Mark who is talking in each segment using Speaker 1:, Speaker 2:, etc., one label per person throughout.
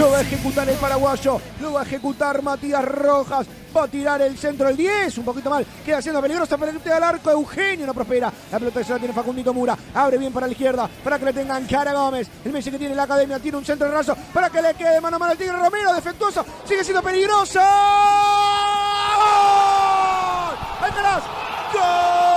Speaker 1: lo va a ejecutar el paraguayo, lo va a ejecutar Matías Rojas, va a tirar el centro del 10, un poquito mal, queda siendo peligrosa, pelota al arco, Eugenio no prospera, la pelota se la tiene Facundito Mura, abre bien para la izquierda, para que le tengan cara Gómez, el Messi que tiene la academia, tiene un centro de raso, para que le quede mano a mano al Tigre Romero, defectuoso, sigue siendo peligroso. ¡Alcaraz! ¡Gol!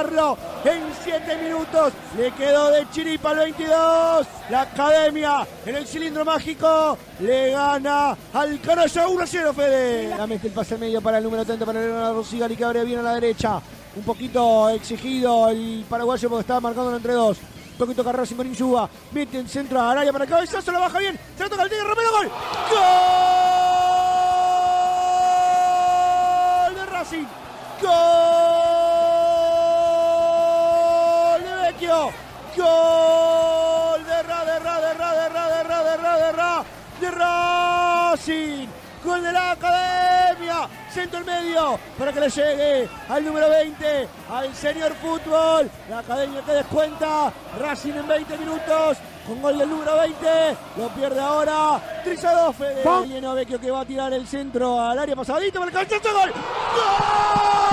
Speaker 1: A en 7 minutos. Le quedó de chiripa el 22. La academia en el cilindro mágico le gana al Canalla 1 0, Fede. La mete el pase medio para el número 30 para Leonardo Rosigari que abre bien a la derecha. Un poquito exigido el paraguayo porque estaba marcando entre dos. Un poquito Carrero sin Insúa. Mete en centro al área para el cabezazo, lo baja bien. Se toca el Tigre Romero. Gol. Gol de Racing. Racing. Gol de la Academia. Centro el medio para que le llegue al número 20, al señor fútbol. La Academia que descuenta. Racing en 20 minutos. Con gol del número 20. Lo pierde ahora. 3 a 2, Fede. Viene Vecchio que va a tirar el centro al área pasadito para el cabezazo. Gol. ¡Gol!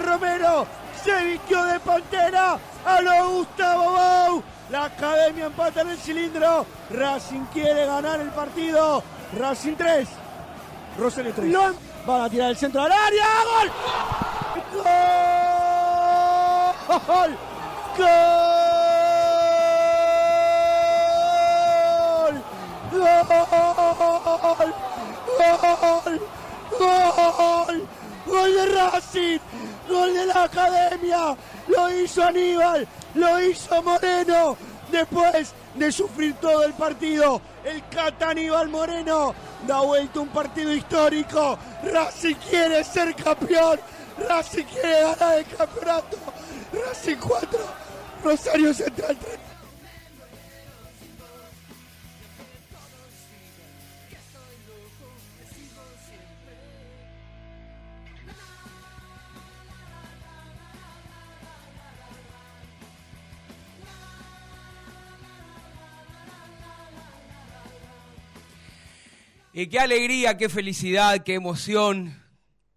Speaker 1: Romero se vistió de pantera a lo Gustavo Bou. La Academia empata en el cilindro. Racing quiere ganar el partido. Racing 3. Rosario 3. Van a tirar el centro al área. ¡Gol! ¡Gol! ¡Gol! ¡Gol! ¡Gol! ¡Gol! ¡Gol de Racing! ¡Gol de la Academia! Lo hizo Aníbal, lo hizo Moreno. Después de sufrir todo el partido, el Cata Aníbal Moreno da vuelta un partido histórico. Racing quiere ser campeón. Racing quiere ganar el campeonato. Racing 4, Rosario Central 3.
Speaker 2: Y qué alegría, qué felicidad, qué emoción,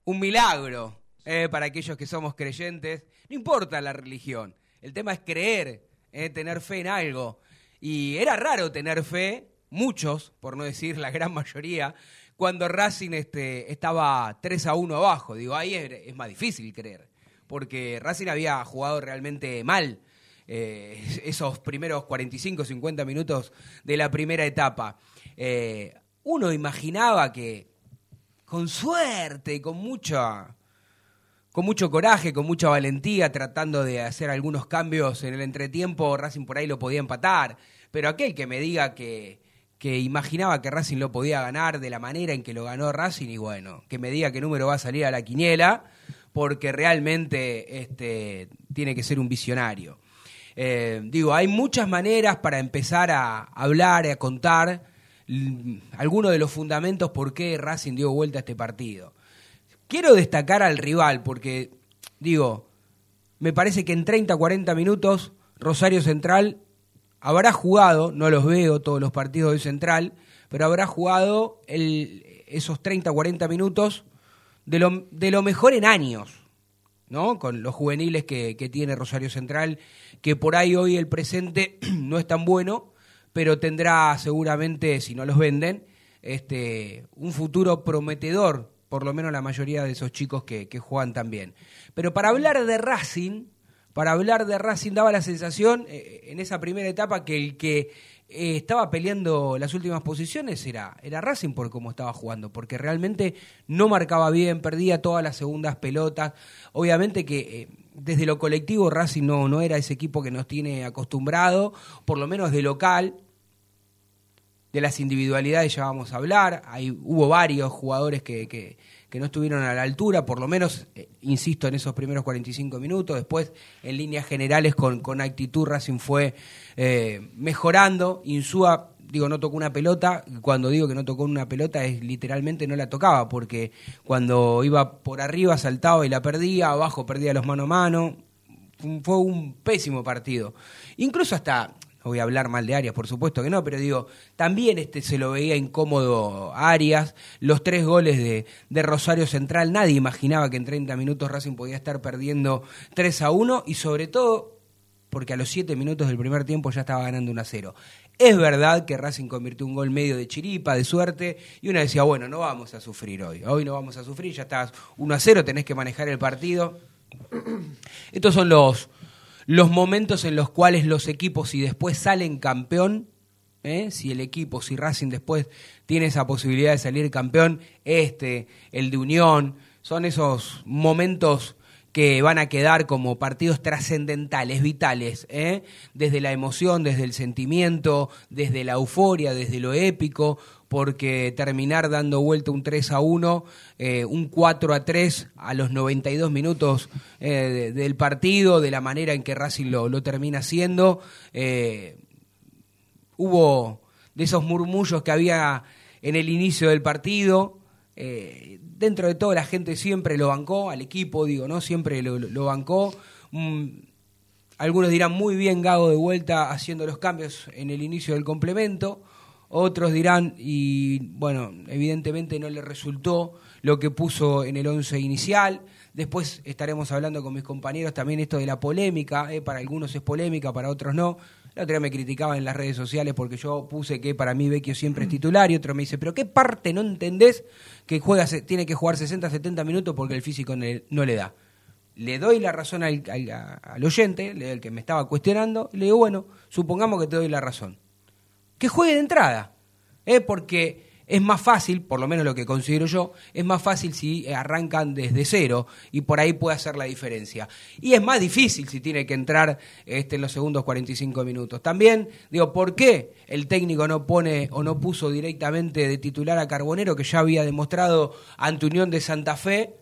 Speaker 2: un milagro eh, para aquellos que somos creyentes. No importa la religión, el tema es creer, eh, tener fe en algo. Y era raro tener fe, muchos, por no decir la gran mayoría, cuando Racing este, estaba 3 a 1 abajo. Digo, ahí es, más difícil creer, porque Racing había jugado realmente mal. eh, esos primeros 45, 50 minutos de la primera etapa. Uno imaginaba que con suerte y con mucha con mucho coraje, con mucha valentía, tratando de hacer algunos cambios en el entretiempo, Racing por ahí lo podía empatar. Pero aquel que me diga que, que imaginaba que Racing lo podía ganar de la manera en que lo ganó Racing, y bueno, que me diga qué número va a salir a la quiniela, porque realmente este, tiene que ser un visionario. Eh, digo, hay muchas maneras para empezar a hablar, a contar algunos de los fundamentos por qué Racing dio vuelta a este partido. Quiero destacar al rival porque, digo, me parece que en 30, 40 minutos Rosario Central habrá jugado, no los veo todos los partidos de Central, pero habrá jugado el- esos 30, 40 minutos de lo, de lo mejor en años. ¿no? Con los juveniles que, que tiene Rosario Central, que por ahí hoy el presente no es tan bueno, pero tendrá seguramente, si no los venden, este, un futuro prometedor, por lo menos la mayoría de esos chicos que, que juegan también. Pero para hablar de Racing, para hablar de Racing daba la sensación eh, en esa primera etapa que el que eh, estaba peleando las últimas posiciones era, era Racing por cómo estaba jugando, porque realmente no marcaba bien, perdía todas las segundas pelotas. Obviamente que eh, desde lo colectivo Racing no, no era ese equipo que nos tiene acostumbrado, por lo menos de local. De las individualidades ya vamos a hablar. Hay, hubo varios jugadores que, que que no estuvieron a la altura, por lo menos, eh, insisto, en esos primeros 45 minutos. Después, en líneas generales, con, con actitud, Racing fue eh, mejorando. Insúa, digo, no tocó una pelota. Cuando digo que no tocó una pelota, es literalmente no la tocaba, porque cuando iba por arriba saltaba y la perdía, abajo perdía los mano a mano. Fue un pésimo partido. Incluso hasta voy a hablar mal de Arias, por supuesto que no, pero digo, también este se lo veía incómodo Arias. Los tres goles de, de Rosario Central, nadie imaginaba que en 30 minutos Racing podía estar perdiendo 3 a 1 y sobre todo porque a los 7 minutos del primer tiempo ya estaba ganando 1 a 0. Es verdad que Racing convirtió un gol medio de chiripa, de suerte, y uno decía, bueno, no vamos a sufrir hoy, hoy no vamos a sufrir, ya estás 1 a 0, tenés que manejar el partido. Estos son los, los momentos en los cuales los equipos, si después salen campeón, ¿eh? si el equipo, si Racing después tiene esa posibilidad de salir campeón, este, el de Unión, son esos momentos que van a quedar como partidos trascendentales, vitales, ¿eh? desde la emoción, desde el sentimiento, desde la euforia, desde lo épico, porque terminar dando vuelta un 3 a 1, eh, un 4 a 3 a los 92 minutos eh, del partido, de la manera en que Racing lo, termina haciendo, eh, hubo de esos murmullos que había en el inicio del partido, dentro de todo la gente siempre lo bancó, al equipo digo, ¿no? Siempre lo, bancó. Mm, algunos dirán muy bien Gago de vuelta haciendo los cambios en el inicio del complemento. Otros dirán, y bueno, evidentemente no le resultó lo que puso en el once inicial. Después estaremos hablando con mis compañeros también esto de la polémica. ¿eh? Para algunos es polémica, para otros no. La otra me criticaban en las redes sociales porque yo puse que para mí Vecchio siempre es titular y otro me dice, pero ¿qué parte no entendés que juega, tiene que jugar 60, 70 minutos porque el físico no le da? Le doy la razón al, al oyente, el que me estaba cuestionando, y le digo, bueno, supongamos que te doy la razón que juegue de entrada. ¿eh? Porque es más fácil, por lo menos lo que considero yo, es más fácil si arrancan desde cero y por ahí puede hacer la diferencia. Y es más difícil si tiene que entrar este, en los segundos 45 minutos. También, digo, ¿por qué el técnico no pone o no puso directamente de titular a Carbonero, que ya había demostrado ante Unión de Santa Fe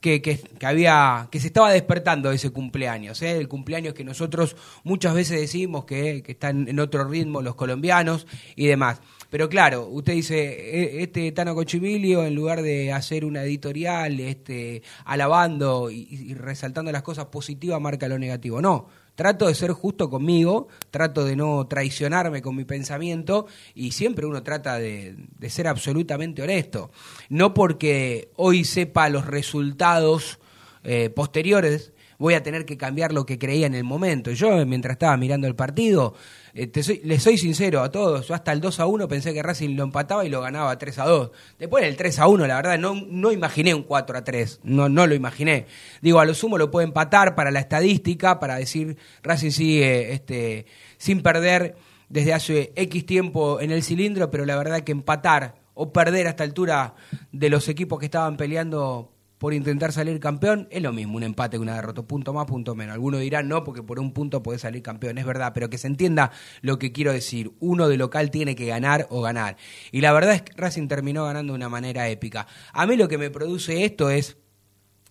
Speaker 2: que, que, había, que se estaba despertando ese cumpleaños, ¿eh? el cumpleaños que nosotros muchas veces decimos que, que están en otro ritmo los colombianos y demás. Pero claro, usted dice, e, este Tano Cochimilio, en lugar de hacer una editorial este, alabando y, resaltando las cosas positivas, marca lo negativo. No, Trato de ser justo conmigo, trato de no traicionarme con mi pensamiento y siempre uno trata de, ser absolutamente honesto. No porque hoy sepa los resultados eh, posteriores voy a tener que cambiar lo que creía en el momento. Yo, mientras estaba mirando el partido, eh, soy, les soy sincero a todos, yo hasta el 2 a 1 pensé que Racing lo empataba y lo ganaba 3 a 2. Después del 3 a 1, la verdad, no, no imaginé un 4 a 3, no, no lo imaginé. Digo, a lo sumo lo puede empatar para la estadística, para decir Racing sigue este, sin perder desde hace X tiempo en el cilindro, pero la verdad que empatar o perder a esta altura de los equipos que estaban peleando por intentar salir campeón, es lo mismo un empate que una derrota, punto más, punto menos. Algunos dirán no, porque por un punto puede salir campeón, es verdad, pero que se entienda lo que quiero decir. Uno de local tiene que ganar o ganar. Y la verdad es que Racing terminó ganando de una manera épica. A mí lo que me produce esto es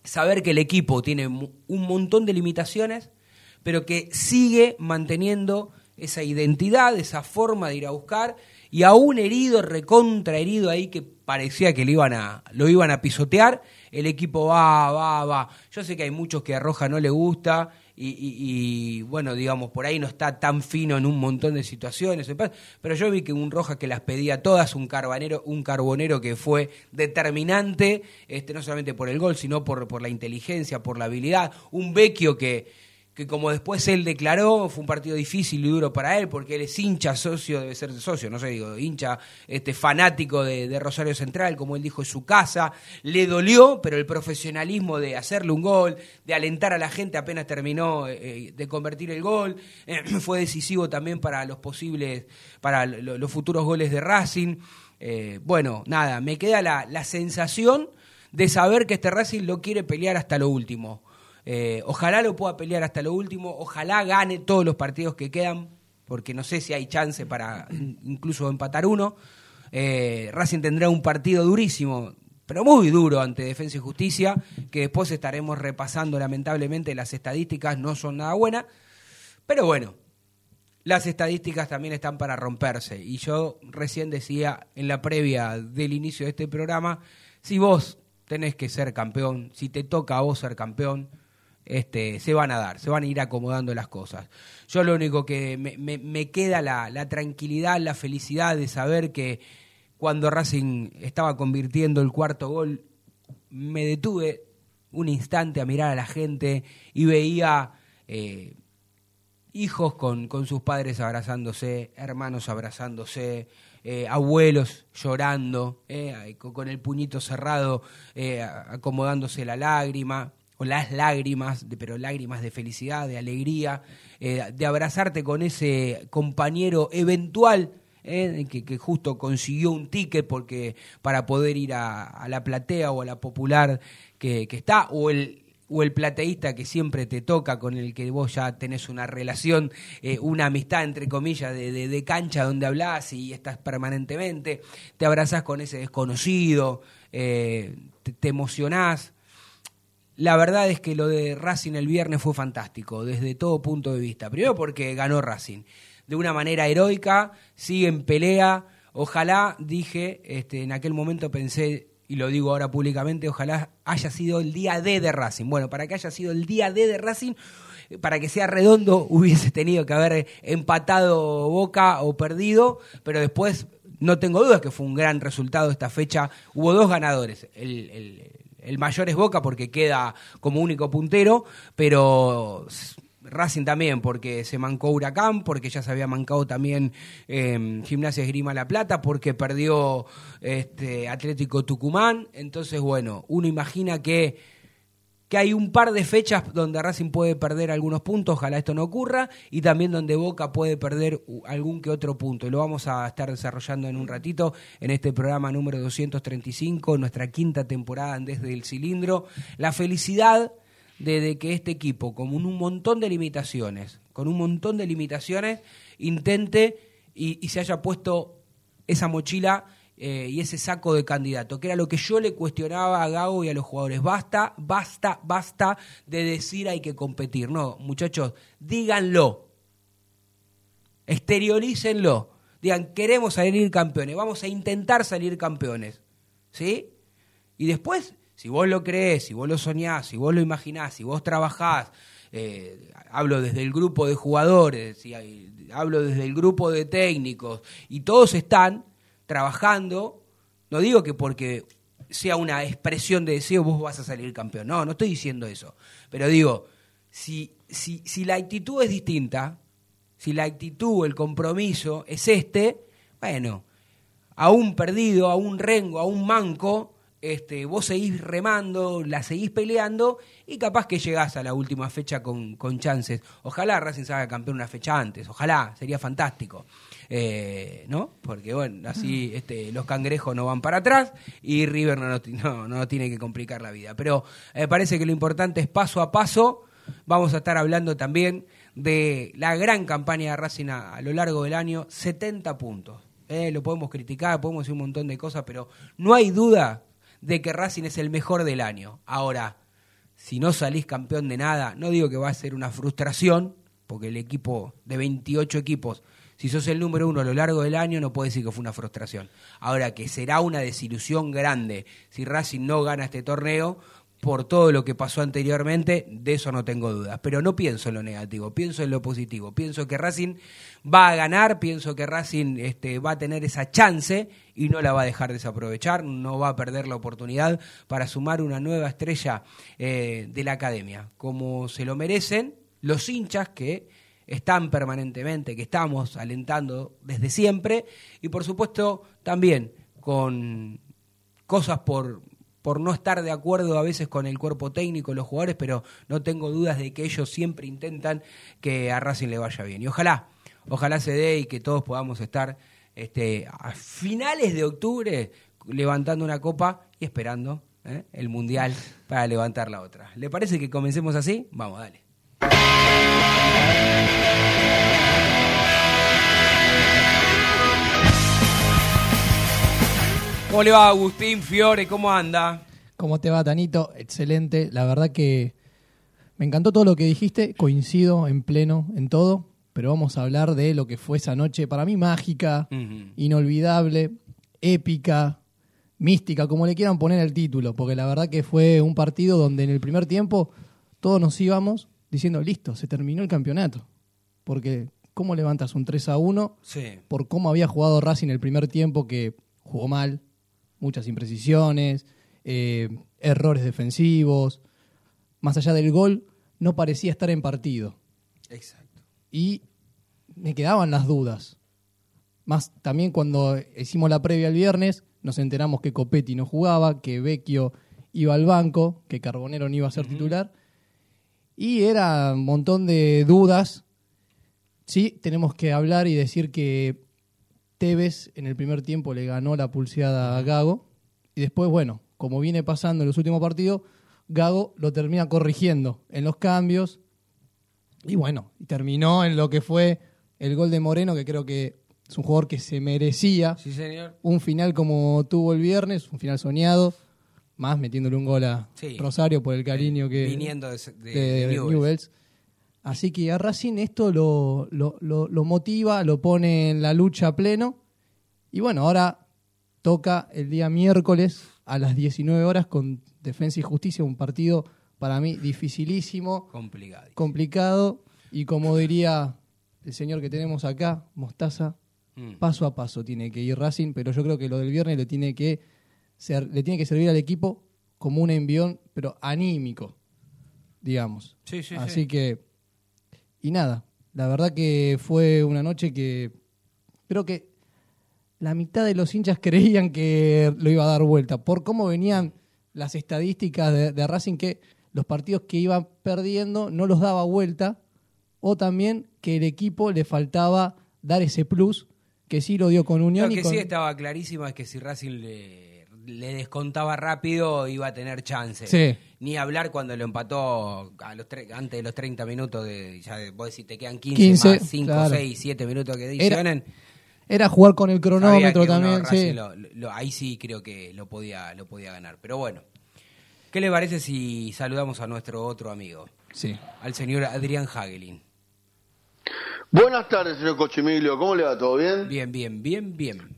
Speaker 2: saber que el equipo tiene un montón de limitaciones, pero que sigue manteniendo esa identidad, esa forma de ir a buscar, y a un herido, recontra herido ahí que parecía que lo iban a, lo iban a pisotear, el equipo va, va, va. Yo sé que hay muchos que a Roja no le gusta y, bueno, digamos, por ahí no está tan fino en un montón de situaciones, pero yo vi que un Roja que las pedía todas, un carbonero, un carbonero que fue determinante, este, no solamente por el gol, sino por, por la inteligencia, por la habilidad, un Vecchio que que como después él declaró, fue un partido difícil y duro para él, porque él es hincha socio, debe ser socio, no sé, digo, hincha este, fanático de, Rosario Central, como él dijo, en su casa. Le dolió, pero el profesionalismo de hacerle un gol, de alentar a la gente apenas terminó eh, eh, de convertir el gol, eh, fue decisivo también para los posibles, para los futuros goles de Racing. bueno, nada, me queda la, la sensación de saber que este Racing lo quiere pelear hasta lo último eh, ojalá lo pueda pelear hasta lo último, ojalá gane todos los partidos que quedan, porque no sé si hay chance para incluso empatar uno. Eh, Racing tendrá un partido durísimo, pero muy duro ante Defensa y Justicia, que después estaremos repasando lamentablemente, las estadísticas no son nada buenas, pero bueno, las estadísticas también están para romperse. Y yo recién decía en la previa del inicio de este programa, si vos tenés que ser campeón, si te toca a vos ser campeón, este, se van a dar, se van a ir acomodando las cosas. Yo lo único que me, queda la, tranquilidad, la felicidad de saber que cuando Racing estaba convirtiendo el cuarto gol, me detuve un instante a mirar a la gente y veía eh, hijos con, con, sus padres abrazándose, hermanos abrazándose, eh, abuelos llorando, eh, con el puñito cerrado, acomodándose la lágrima o las lágrimas, pero lágrimas de felicidad, de alegría, eh, de abrazarte con ese compañero eventual eh, que, justo consiguió un ticket porque para poder ir a, la platea o a la popular que, está, o el, o el plateísta que siempre te toca, con el que vos ya tenés una relación, eh, una amistad, entre comillas, de, de, cancha donde hablas y estás permanentemente, te abrazás con ese desconocido, te, te emocionás. La verdad es que lo de Racing el viernes fue fantástico, desde todo punto de vista. Primero porque ganó Racing de una manera heroica, sigue en pelea. Ojalá, dije, este, en aquel momento pensé, y lo digo ahora públicamente, ojalá haya sido el día D de Racing. Bueno, para que haya sido el día D de Racing, para que sea redondo, hubiese tenido que haber empatado Boca o perdido, pero después no tengo dudas que fue un gran resultado esta fecha. Hubo dos ganadores, el, el mayor es Boca porque queda como único puntero, pero Racing también, porque se mancó Huracán, porque ya se había mancado también eh, Gimnasia Esgrima La Plata, porque perdió este, Atlético Tucumán. Entonces, bueno, uno imagina que que hay un par de fechas donde Racing puede perder algunos puntos, ojalá esto no ocurra, y también donde Boca puede perder algún que otro punto. Y lo vamos a estar desarrollando en un ratito en este programa número 235, nuestra quinta temporada Desde el Cilindro. La felicidad de, que este equipo, con un montón de limitaciones, con un montón de limitaciones, intente y se haya puesto esa mochila eh, y ese saco de candidato, que era lo que yo le cuestionaba a Gago y a los jugadores. Basta, basta, basta de decir hay que competir. No, muchachos, díganlo. Exteriorícenlo. Digan, queremos salir campeones, vamos a intentar salir campeones. ¿Sí? Y después, si vos lo crees, si vos lo soñás, si vos lo imaginás, si vos trabajás, eh, hablo desde el grupo de jugadores, y hablo desde el grupo de técnicos, y todos están, trabajando, no digo que porque sea una expresión de deseo vos vas a salir campeón, no, no estoy diciendo eso, pero digo, si, si, si la actitud es distinta, si la actitud, el compromiso es este, bueno, a un perdido, a un rengo, a un manco, este, vos seguís remando, la seguís peleando y capaz que llegás a la última fecha con, con chances. Ojalá Racing salga campeón una fecha antes, ojalá, sería fantástico. Eh, ¿no? Porque bueno, así este, los cangrejos no van para atrás y River no, no, no tiene que complicar la vida. Pero me parece que lo importante es paso a paso. Vamos a estar hablando también de la gran campaña de Racing a, lo largo del año, 70 puntos. Eh, lo podemos criticar, podemos decir un montón de cosas, pero no hay duda de que Racing es el mejor del año. Ahora, si no salís campeón de nada, no digo que va a ser una frustración, porque el equipo de 28 equipos si sos el número uno a lo largo del año, no puede decir que fue una frustración. Ahora, que será una desilusión grande si Racing no gana este torneo por todo lo que pasó anteriormente, de eso no tengo dudas. Pero no pienso en lo negativo, pienso en lo positivo. Pienso que Racing va a ganar, pienso que Racing este, va a tener esa chance y no la va a dejar desaprovechar, no va a perder la oportunidad para sumar una nueva estrella eh, de la academia. Como se lo merecen, los hinchas que están permanentemente, que estamos alentando desde siempre, y por supuesto también con cosas por, por no estar de acuerdo a veces con el cuerpo técnico, los jugadores, pero no tengo dudas de que ellos siempre intentan que a Racing le vaya bien. Y ojalá, ojalá se dé y que todos podamos estar este, a finales de octubre levantando una copa y esperando ¿eh? el Mundial para levantar la otra. ¿Le parece que comencemos así? Vamos, dale. ¿Cómo le va Agustín Fiore? ¿Cómo anda?
Speaker 3: ¿Cómo te va, Tanito? Excelente. La verdad que me encantó todo lo que dijiste. Coincido en pleno en todo. Pero vamos a hablar de lo que fue esa noche, para mí mágica, inolvidable, épica, mística, como le quieran poner el título. Porque la verdad que fue un partido donde en el primer tiempo todos nos íbamos diciendo, listo, se terminó el campeonato. Porque, ¿cómo levantas un 3 a 1?
Speaker 2: Sí.
Speaker 3: Por cómo había jugado Racing el primer tiempo, que jugó mal, muchas imprecisiones, eh, errores defensivos. Más allá del gol, no parecía estar en partido.
Speaker 2: Exacto.
Speaker 3: Y me quedaban las dudas. Más también cuando hicimos la previa el viernes, nos enteramos que Copetti no jugaba, que Vecchio iba al banco, que Carbonero no iba a ser titular. Y era un montón de dudas. Sí, tenemos que hablar y decir que Tevez en el primer tiempo le ganó la pulseada a Gago. Y después, bueno, como viene pasando en los últimos partidos, Gago lo termina corrigiendo en los cambios. Y bueno, y terminó en lo que fue el gol de Moreno, que creo que es un jugador que se merecía
Speaker 2: Sí, señor.
Speaker 3: un final como tuvo el viernes, un final soñado, más metiéndole un gol a
Speaker 2: Sí.
Speaker 3: Rosario por el cariño que
Speaker 2: Viniendo de, de-
Speaker 3: de,
Speaker 2: de
Speaker 3: de
Speaker 2: Newell's.
Speaker 3: Newell's. Así que a Racing esto lo, lo, lo- lo motiva, lo pone en la lucha a pleno. Y bueno, ahora toca el día miércoles a las 19 horas con Defensa y Justicia, un partido para mí dificilísimo,
Speaker 2: Complicado.
Speaker 3: complicado y como diría el señor que tenemos acá, Mostaza,
Speaker 2: Mm.
Speaker 3: paso a paso tiene que ir Racing, pero yo creo que lo del viernes le tiene que ser, le tiene que servir al equipo como un envión, pero anímico, digamos.
Speaker 2: Sí, sí,
Speaker 3: Así
Speaker 2: sí.
Speaker 3: que, y nada, la verdad que fue una noche que creo que la mitad de los hinchas creían que lo iba a dar vuelta, por cómo venían las estadísticas de, de Racing, que los partidos que iban perdiendo no los daba vuelta, o también que el equipo le faltaba dar ese plus, que sí lo dio con Unión
Speaker 2: Lo
Speaker 3: y
Speaker 2: que
Speaker 3: con...
Speaker 2: sí estaba clarísimo es que si Racing le, le descontaba rápido iba a tener chance.
Speaker 3: Sí.
Speaker 2: Ni hablar cuando lo empató a los tre- antes de los 30 minutos de ya de- vos decís te quedan 15,
Speaker 3: 15,
Speaker 2: más 5,
Speaker 3: claro.
Speaker 2: 6, 7 minutos que adicionen.
Speaker 3: Era jugar con el cronómetro también, sí.
Speaker 2: lo- lo- ahí sí creo que lo podía lo podía ganar, pero bueno. ¿Qué le parece si saludamos a nuestro otro amigo,
Speaker 3: sí.
Speaker 2: al señor Adrián Hagelin?
Speaker 4: Buenas tardes, señor Cochimilio. ¿Cómo le va? ¿Todo bien?
Speaker 2: Bien, bien, bien, bien.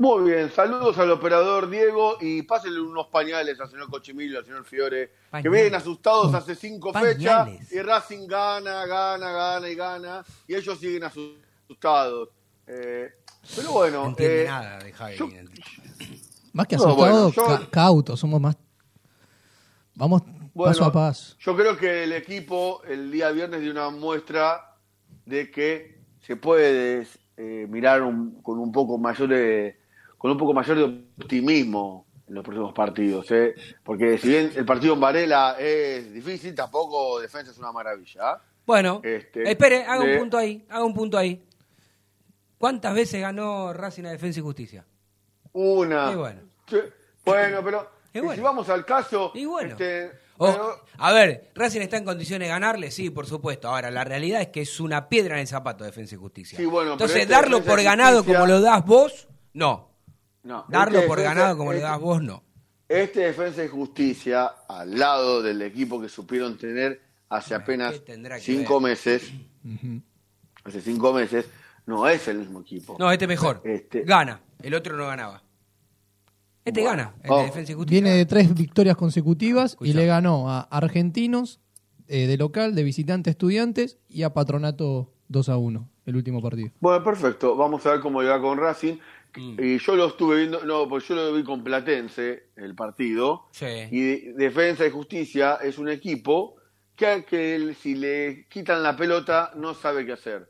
Speaker 4: Muy bien. Saludos al operador Diego y pásenle unos pañales al señor Cochimilio, al señor Fiore, que vienen asustados hace cinco
Speaker 2: Pañales.
Speaker 4: fechas y Racing gana, gana, gana y gana y ellos siguen asustados. Eh, pero bueno,
Speaker 2: No
Speaker 4: eh,
Speaker 2: nada de Hagelin.
Speaker 3: Más que
Speaker 4: No,
Speaker 3: asustado,
Speaker 4: bueno, yo-
Speaker 3: ca- cautos, somos más... Vamos
Speaker 4: bueno,
Speaker 3: paso a paso.
Speaker 4: Yo creo que el equipo el día viernes dio una muestra de que se puede eh, mirar un- con un poco mayor de con un poco mayor de optimismo en los próximos partidos, ¿eh? porque si bien el partido en Varela es difícil, tampoco defensa es una maravilla. ¿ah?
Speaker 2: Bueno,
Speaker 4: Este,
Speaker 2: espere, haga
Speaker 4: de-
Speaker 2: un punto ahí, haga un punto ahí. ¿Cuántas veces ganó Racing a Defensa y Justicia?
Speaker 4: Una.
Speaker 2: Y bueno.
Speaker 4: Sí, bueno, pero
Speaker 2: Y
Speaker 4: y
Speaker 2: bueno.
Speaker 4: si vamos al caso,
Speaker 2: Y bueno.
Speaker 4: este,
Speaker 2: O-
Speaker 4: bueno,
Speaker 2: a ver, ¿Racing está en condiciones de ganarle? Sí, por supuesto. Ahora, la realidad es que es una piedra en el zapato Defensa y Justicia.
Speaker 4: Sí, bueno,
Speaker 2: Entonces,
Speaker 4: este
Speaker 2: darlo por ganado
Speaker 4: Justicia-
Speaker 2: como lo das vos, no.
Speaker 4: No,
Speaker 2: Darlo
Speaker 4: este
Speaker 2: por
Speaker 4: defensa-
Speaker 2: ganado como lo
Speaker 4: este-
Speaker 2: das vos, no.
Speaker 4: Este Defensa y Justicia, al lado del equipo que supieron tener hace
Speaker 2: Bueno,
Speaker 4: apenas
Speaker 2: ¿qué tendrá que
Speaker 4: cinco
Speaker 2: ver?
Speaker 4: meses, hace cinco meses, no es el mismo equipo.
Speaker 2: No, este mejor.
Speaker 4: Este-
Speaker 2: Gana. El otro no ganaba. Este
Speaker 4: Bueno.
Speaker 2: gana. El de
Speaker 4: Oh.
Speaker 2: Defensa y Justicia.
Speaker 3: Viene de tres victorias consecutivas y le ganó a Argentinos eh, de local, de visitante estudiantes y a Patronato 2 a 1, el último partido.
Speaker 4: Bueno, perfecto. Vamos a ver cómo le va con Racing.
Speaker 2: Mm.
Speaker 4: Y yo lo estuve viendo, no, pues yo lo vi con Platense, el partido.
Speaker 2: Sí.
Speaker 4: Y de- Defensa y Justicia es un equipo que, si le quitan la pelota no sabe qué hacer.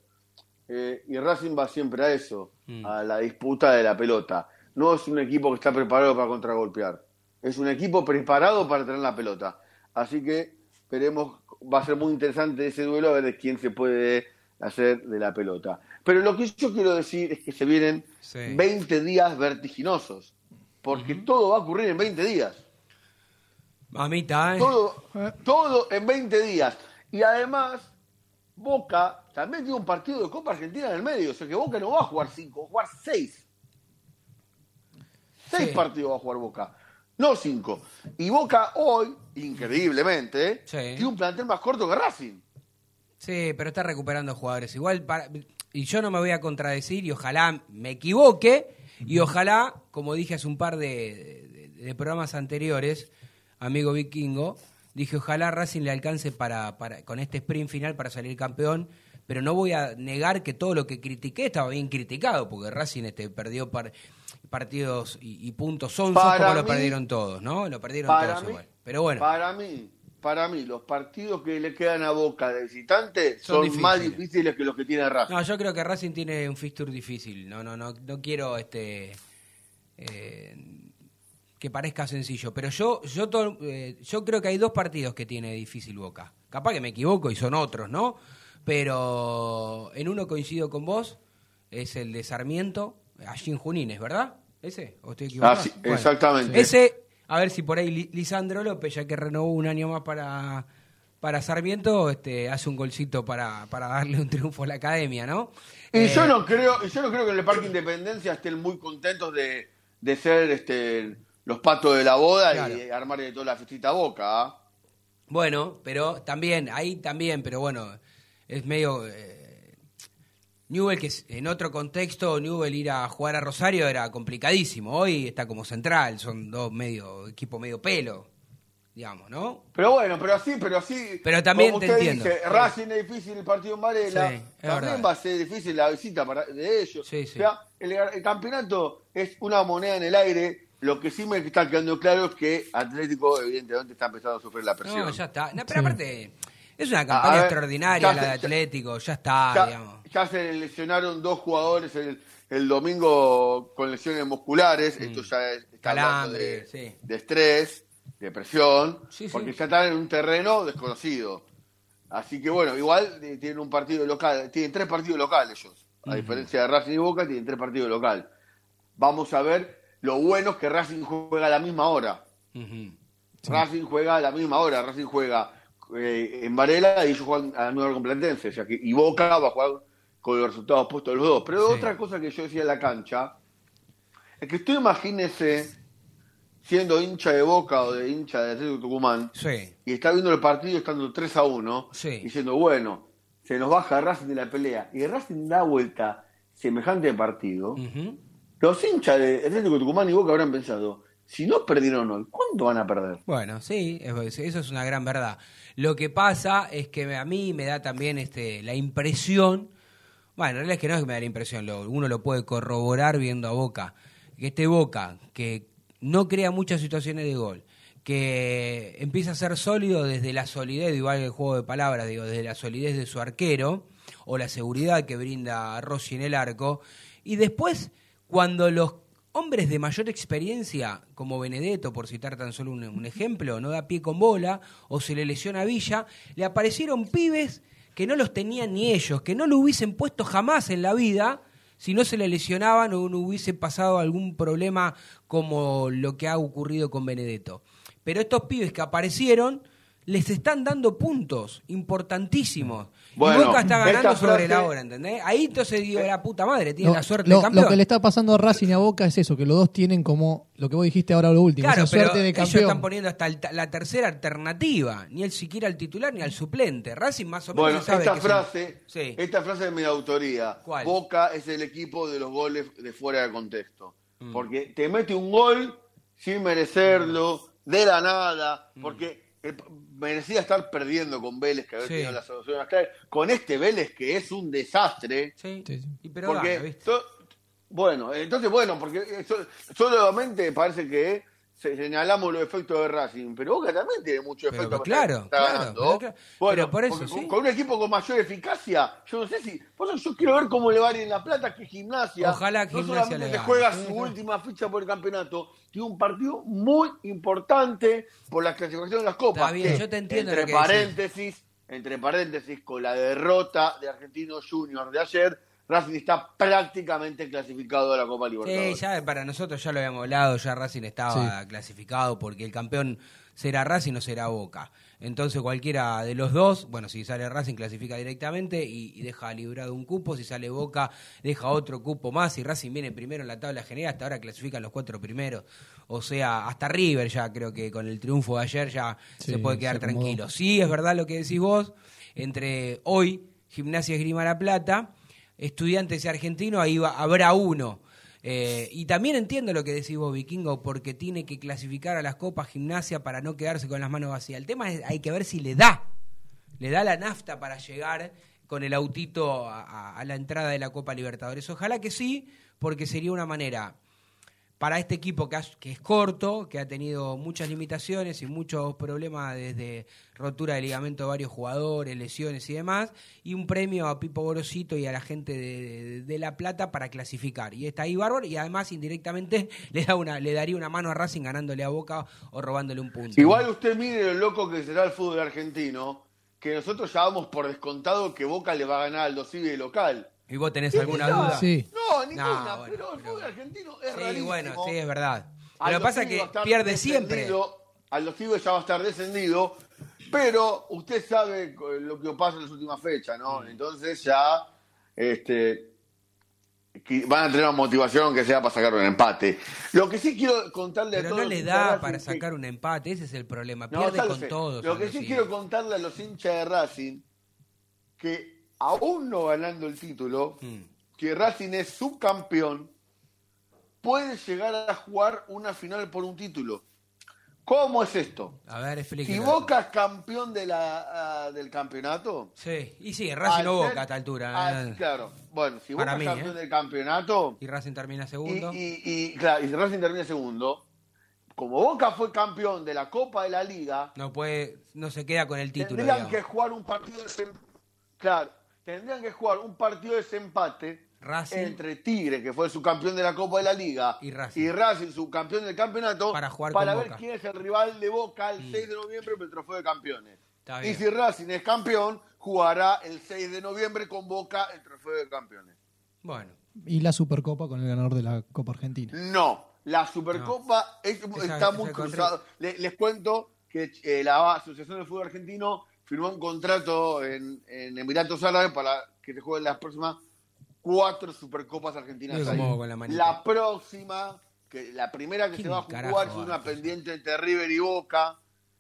Speaker 4: Eh, y Racing va siempre a eso,
Speaker 2: Mm.
Speaker 4: a la disputa de la pelota. No es un equipo que está preparado para contragolpear. Es un equipo preparado para tener la pelota. Así que esperemos, va a ser muy interesante ese duelo a ver de quién se puede hacer de la pelota. Pero lo que yo quiero decir es que se vienen
Speaker 2: Sí.
Speaker 4: 20 días vertiginosos. Porque todo va a ocurrir en 20 días.
Speaker 2: Mamita, ¿eh?
Speaker 4: Todo, todo en 20 días. Y además, Boca también tiene un partido de Copa Argentina en el medio. O sea que Boca no va a jugar 5, va a jugar 6. 6
Speaker 2: Sí.
Speaker 4: partidos va a jugar Boca. No 5. Y Boca hoy, increíblemente,
Speaker 2: Sí.
Speaker 4: tiene un plantel más corto que Racing.
Speaker 2: Sí, pero está recuperando jugadores. Igual, para- y yo no me voy a contradecir y ojalá me equivoque y ojalá, como dije hace un par de, de- de programas anteriores, amigo vikingo, dije ojalá Racing le alcance para, para con este sprint final para salir campeón, pero no voy a negar que todo lo que critiqué estaba bien criticado, porque Racing este, perdió par- partidos y, y puntos
Speaker 4: Para
Speaker 2: como lo
Speaker 4: mí-
Speaker 2: perdieron todos, ¿no? Lo perdieron
Speaker 4: Para
Speaker 2: todos
Speaker 4: mí,
Speaker 2: igual. Pero bueno,
Speaker 4: para mí, para mí, los partidos que le quedan a Boca de visitante
Speaker 2: Son
Speaker 4: son, más
Speaker 2: difíciles.
Speaker 4: que los que tiene Racing.
Speaker 2: No, yo creo que Racing tiene un fixture difícil. No, no, no, no quiero este eh, que parezca sencillo, pero yo, yo, to- eh, yo creo que hay dos partidos que tiene difícil Boca. Capaz que me equivoco y son otros, ¿no? Pero en uno coincido con vos, es el de Sarmiento, allí en Junín, ¿es verdad? ¿Ese? ¿O estoy equivocado?
Speaker 4: Ah, sí, exactamente.
Speaker 2: Ese, a ver si por ahí Li- Lisandro López, ya que renovó un año más para, para Sarmiento, este, hace un golcito para, para darle un triunfo a la academia, ¿no?
Speaker 4: Y
Speaker 2: Eh,
Speaker 4: yo no creo, yo no creo que en el Parque Independencia estén muy contentos de, de ser este los patos de la boda
Speaker 2: Claro.
Speaker 4: y armar de toda la fiestita a boca. ¿ah?
Speaker 2: Bueno, pero también, ahí también, pero bueno, es medio... Eh, Newell, que es- en otro contexto, Newell ir a jugar a Rosario era complicadísimo. Hoy está como central, son dos medio, equipo medio pelo, digamos, ¿no?
Speaker 4: Pero bueno, pero así, pero así.
Speaker 2: Pero también
Speaker 4: como
Speaker 2: te
Speaker 4: usted
Speaker 2: entiendo.
Speaker 4: Dice. Racing es difícil el partido en Varela.
Speaker 2: Sí,
Speaker 4: también
Speaker 2: verdad.
Speaker 4: va a ser difícil la visita para, de ellos.
Speaker 2: Sí, sí.
Speaker 4: O sea, el, el campeonato es una moneda en el aire. Lo que sí me está quedando claro es que Atlético, evidentemente, está empezando a sufrir la presión.
Speaker 2: No, ya está. No, pero
Speaker 3: Sí.
Speaker 2: aparte, es una campaña
Speaker 4: ver,
Speaker 2: extraordinaria la de Atlético, ya está,
Speaker 4: ya,
Speaker 2: digamos.
Speaker 4: ya se lesionaron dos jugadores el, el domingo con lesiones musculares. Esto ya es,
Speaker 2: Mm. Calambre,
Speaker 4: de,
Speaker 2: sí.
Speaker 4: de estrés, depresión,
Speaker 2: Sí, sí.
Speaker 4: porque ya están en un terreno desconocido. Así que bueno, igual eh, tienen un partido local, tienen tres partidos locales ellos. A diferencia de Racing y Boca, tienen tres partidos local. Vamos a ver lo bueno es que Racing juega a la misma hora. Racing juega a la misma hora, Racing juega eh, en Varela y ellos juegan a la Nueva Complutense, o sea que, y Boca va a jugar con los resultados puestos los dos. Pero
Speaker 2: Sí.
Speaker 4: otra cosa que yo decía en la cancha, es que usted imagínese siendo hincha de Boca o de hincha de Atlético Tucumán,
Speaker 2: Sí.
Speaker 4: y está viendo el partido estando 3 a 1,
Speaker 2: Sí.
Speaker 4: diciendo, bueno, se nos baja Racing de la pelea, y Racing da vuelta semejante partido,
Speaker 2: Ujú.
Speaker 4: los hinchas de Atlético Tucumán y Boca habrán pensado, si no perdieron hoy, ¿cuánto van a perder?
Speaker 2: Bueno, sí, es- eso es una gran verdad. Lo que pasa es que a mí me da también este, la impresión, bueno, en realidad es que no es que me da la impresión, lo- uno lo puede corroborar viendo a Boca, que este Boca, que no crea muchas situaciones de gol, que empieza a ser sólido desde la solidez, igual el juego de palabras, digo, desde la solidez de su arquero, o la seguridad que brinda Rossi en el arco, y después, cuando los hombres de mayor experiencia, como Benedetto, por citar tan solo un, ejemplo, no da pie con bola, o se le lesiona a Villa, le aparecieron pibes que no los tenían ni ellos, que no lo hubiesen puesto jamás en la vida, si no se le lesionaban o no hubiese pasado algún problema como lo que ha ocurrido con Benedetto. Pero estos pibes que aparecieron les están dando puntos importantísimos.
Speaker 4: Bueno,
Speaker 2: y Boca está ganando sobre la hora, ¿entendés? Ahí entonces digo, la puta madre, tiene
Speaker 3: No,
Speaker 2: la suerte
Speaker 3: lo,
Speaker 2: de campeón.
Speaker 3: lo que le está pasando a Racing y a Boca es eso, que los dos tienen como lo que vos dijiste ahora lo último,
Speaker 2: Claro,
Speaker 3: esa
Speaker 2: pero
Speaker 3: suerte de
Speaker 2: ellos
Speaker 3: campeón.
Speaker 2: están poniendo hasta el- la tercera alternativa, ni el siquiera al titular ni al suplente. Racing más o menos
Speaker 4: Bueno,
Speaker 2: sabe
Speaker 4: esta
Speaker 2: que son-
Speaker 4: frase,
Speaker 2: Sí.
Speaker 4: esta frase es mi autoría.
Speaker 2: ¿Cuál?
Speaker 4: Boca es el equipo de los goles de fuera de contexto.
Speaker 2: Mm.
Speaker 4: Porque te mete un gol sin merecerlo, de la nada,
Speaker 2: Mm.
Speaker 4: porque eh, merecía estar perdiendo con Vélez, que había
Speaker 2: Sí.
Speaker 4: tenido las soluciones claras. Con este Vélez que es un desastre.
Speaker 2: Sí,
Speaker 3: Sí,
Speaker 2: pero
Speaker 4: porque
Speaker 2: gana, ¿viste?
Speaker 4: so- bueno, entonces bueno, porque so- solamente parece que señalamos los efectos de Racing, pero Boca también tiene mucho
Speaker 2: Pero,
Speaker 4: efecto.
Speaker 2: claro,
Speaker 4: está
Speaker 2: claro,
Speaker 4: ganando.
Speaker 2: pero claro.
Speaker 4: Bueno,
Speaker 2: Pero por eso,
Speaker 4: porque
Speaker 2: sí.
Speaker 4: con, con un equipo con mayor eficacia, yo no sé si. Por eso yo quiero ver cómo le va a ir en La Plata, que Gimnasia.
Speaker 2: Ojalá
Speaker 4: no
Speaker 2: Gimnasia
Speaker 4: solamente
Speaker 2: le
Speaker 4: juega su última ficha por el campeonato, tiene un partido muy importante por la clasificación de las copas.
Speaker 2: Está bien,
Speaker 4: que,
Speaker 2: yo te entiendo
Speaker 4: Entre
Speaker 2: lo que decís.
Speaker 4: paréntesis, entre paréntesis, con la derrota de Argentinos Juniors de ayer, Racing está prácticamente clasificado a la Copa
Speaker 2: Sí,
Speaker 4: Libertadores.
Speaker 2: ya para nosotros ya lo habíamos hablado, ya Racing estaba clasificado porque el campeón será Racing o será Boca. Entonces cualquiera de los dos, bueno, si sale Racing clasifica directamente y, y deja librado un cupo, si sale Boca deja otro cupo más, si Racing viene primero en la tabla general, hasta ahora clasifican los cuatro primeros. O sea, hasta River ya creo que con el triunfo de ayer ya
Speaker 3: Sí,
Speaker 2: se puede quedar tranquilo. Sí, es verdad lo que decís vos, entre hoy Gimnasia Esgrima La Plata, Estudiantes y Argentino, ahí va, habrá uno. Eh, y también entiendo lo que decís vos, Vikingo, porque tiene que clasificar a las copas gimnasia para no quedarse con las manos vacías. El tema es, hay que ver si le da, le da la nafta para llegar con el autito a la entrada de la Copa Libertadores. Ojalá que sí, porque sería una manera para este equipo que, ha- que es corto, que ha tenido muchas limitaciones y muchos problemas desde rotura de ligamento de varios jugadores, lesiones y demás, y un premio a Pipo Gorosito y a la gente de, La Plata para clasificar. Y está ahí bárbaro y además indirectamente le, da una, le daría una mano a Racing ganándole a Boca o robándole un punto.
Speaker 4: Igual usted mire lo loco que será el fútbol argentino, que nosotros ya damos por descontado que Boca le va a ganar al Dosivi de local.
Speaker 2: ¿Y vos tenés alguna duda?
Speaker 3: Sí.
Speaker 4: No, ninguna,
Speaker 2: No, bueno,
Speaker 4: pero el fútbol argentino es
Speaker 2: Sí,
Speaker 4: rarísimo.
Speaker 2: bueno, sí, es verdad. Lo que pasa es
Speaker 4: a
Speaker 2: que pierde siempre.
Speaker 4: descendido, Aldo Civi ya va a estar descendido, pero usted sabe lo que pasa en las últimas fechas,
Speaker 2: Mm.
Speaker 4: ¿no? Entonces ya este, van a tener una motivación que sea para sacar un empate. Lo que sí quiero contarle a
Speaker 2: Pero
Speaker 4: todos
Speaker 2: no le
Speaker 4: los
Speaker 2: da
Speaker 4: Racing
Speaker 2: para
Speaker 4: que-
Speaker 2: sacar un empate, ese es el problema. Pierde con todos.
Speaker 4: Lo que sí quiero contarle a los hinchas de Racing, que aún no ganando el título,
Speaker 2: Mm.
Speaker 4: que Racing es subcampeón, puede llegar a jugar una final por un título. ¿Cómo es esto?
Speaker 2: A ver,
Speaker 4: Si
Speaker 2: explíquelo.
Speaker 4: Boca es campeón de la, ah, del campeonato.
Speaker 2: Sí, y sí, Racing no Boca a esta altura.
Speaker 4: al-
Speaker 2: eh.
Speaker 4: claro, bueno, si Boca es campeón
Speaker 2: ¿eh?
Speaker 4: del campeonato
Speaker 2: Y Racing termina segundo.
Speaker 4: y, y, claro, y Racing termina segundo, como Boca fue campeón de la Copa de la Liga,
Speaker 2: No puede, no se queda con el título.
Speaker 4: tendrían
Speaker 2: digamos.
Speaker 4: que jugar un partido de claro, tendrían que jugar un partido de desempate
Speaker 2: Racing.
Speaker 4: entre Tigre, que fue su campeón de la Copa de la Liga,
Speaker 2: Y Racing.
Speaker 4: y Racing, su campeón del campeonato,
Speaker 2: Para jugar
Speaker 4: para ver
Speaker 2: Boca. Mm.
Speaker 4: quién es el rival de Boca el 6 de noviembre por el trofeo de campeones. Y si Racing es campeón, jugará el 6 de noviembre con Boca el trofeo de campeones.
Speaker 2: Bueno,
Speaker 3: Y la Supercopa con el ganador de la Copa Argentina.
Speaker 4: No, la Supercopa es-
Speaker 2: Esa-
Speaker 4: está muy
Speaker 2: esa.
Speaker 4: Le- les cuento que eh, la Asociación de Fútbol Argentino firmó un contrato en, en Emiratos Árabes para que se jueguen las próximas cuatro Supercopas Argentinas. Ahí.
Speaker 2: la.
Speaker 4: La próxima, que la primera que
Speaker 2: ¿Quién
Speaker 4: se va a
Speaker 2: carajo
Speaker 4: jugar es una pendiente entre River y Boca.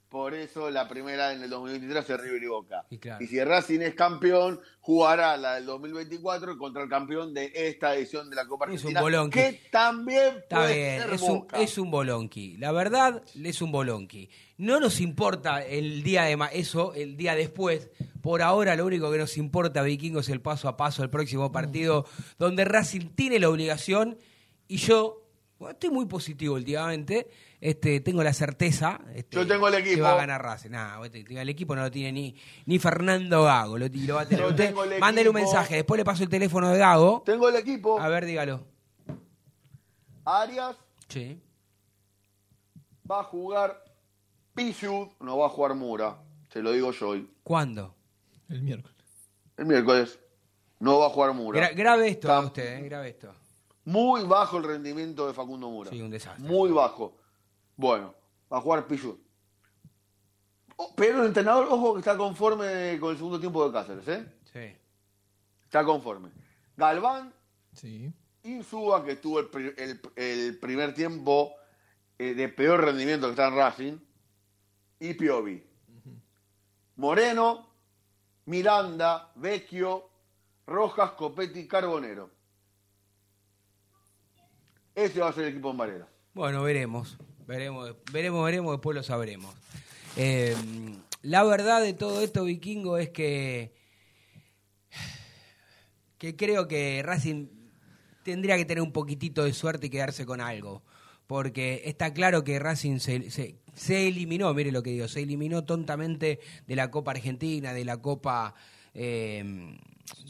Speaker 4: Por eso la primera en el 2023 es River y Boca.
Speaker 2: Y claro.
Speaker 4: si Racing es campeón, jugará la del 2024 contra el campeón de esta edición de la Copa
Speaker 2: Es un
Speaker 4: Argentina.
Speaker 2: bolonqui.
Speaker 4: que también
Speaker 2: está
Speaker 4: puede
Speaker 2: bien,
Speaker 4: ser
Speaker 2: es un, es un bolonqui. La verdad, es un bolonqui. No nos importa el día de eso, el día después. Por ahora lo único que nos importa, Vikingo, es el paso a paso, el próximo partido, donde Racing tiene la obligación y yo bueno, estoy muy positivo últimamente. Este, tengo la certeza este,
Speaker 4: Yo tengo el equipo.
Speaker 2: que va a ganar Racing. Nah, el equipo no lo tiene ni, ni Fernando Gago. Lo, lo va a tener
Speaker 4: Yo
Speaker 2: usted.
Speaker 4: tengo el
Speaker 2: Mándele un mensaje. Después le paso el teléfono de Gago.
Speaker 4: Tengo el equipo.
Speaker 2: A ver, dígalo.
Speaker 4: Arias
Speaker 2: Sí.
Speaker 4: va a jugar Pichu, no va a jugar Mura. Se lo digo yo hoy.
Speaker 2: ¿Cuándo?
Speaker 3: El miércoles.
Speaker 4: El miércoles no va a jugar Mura.
Speaker 2: Gra- grabe esto
Speaker 4: Está
Speaker 2: a usted, eh, grabe esto.
Speaker 4: Muy bajo el rendimiento de Facundo Mura.
Speaker 2: Sí, un desastre.
Speaker 4: Muy bajo. Bueno, va a jugar Pichu. Oh, pero el entrenador, ojo, que está conforme con el segundo tiempo de Cáceres, ¿eh?
Speaker 2: Sí.
Speaker 4: Está conforme. Galván,
Speaker 3: Sí.
Speaker 4: Insúa, que tuvo el, pri- el- el primer tiempo eh, de peor rendimiento que está en Racing, y Piovi. Moreno, Miranda, Vecchio, Rojas, Copetti, Carbonero. Ese va a ser el equipo en Varela.
Speaker 2: Bueno, veremos. Veremos, veremos, veremos, después lo sabremos. Eh, la verdad de todo esto, Vikingo, es que. que creo que Racing tendría que tener un poquitito de suerte y quedarse con algo. porque está claro que Racing se, se eliminó, mire lo que digo, se eliminó tontamente de la Copa Argentina, de la Copa eh,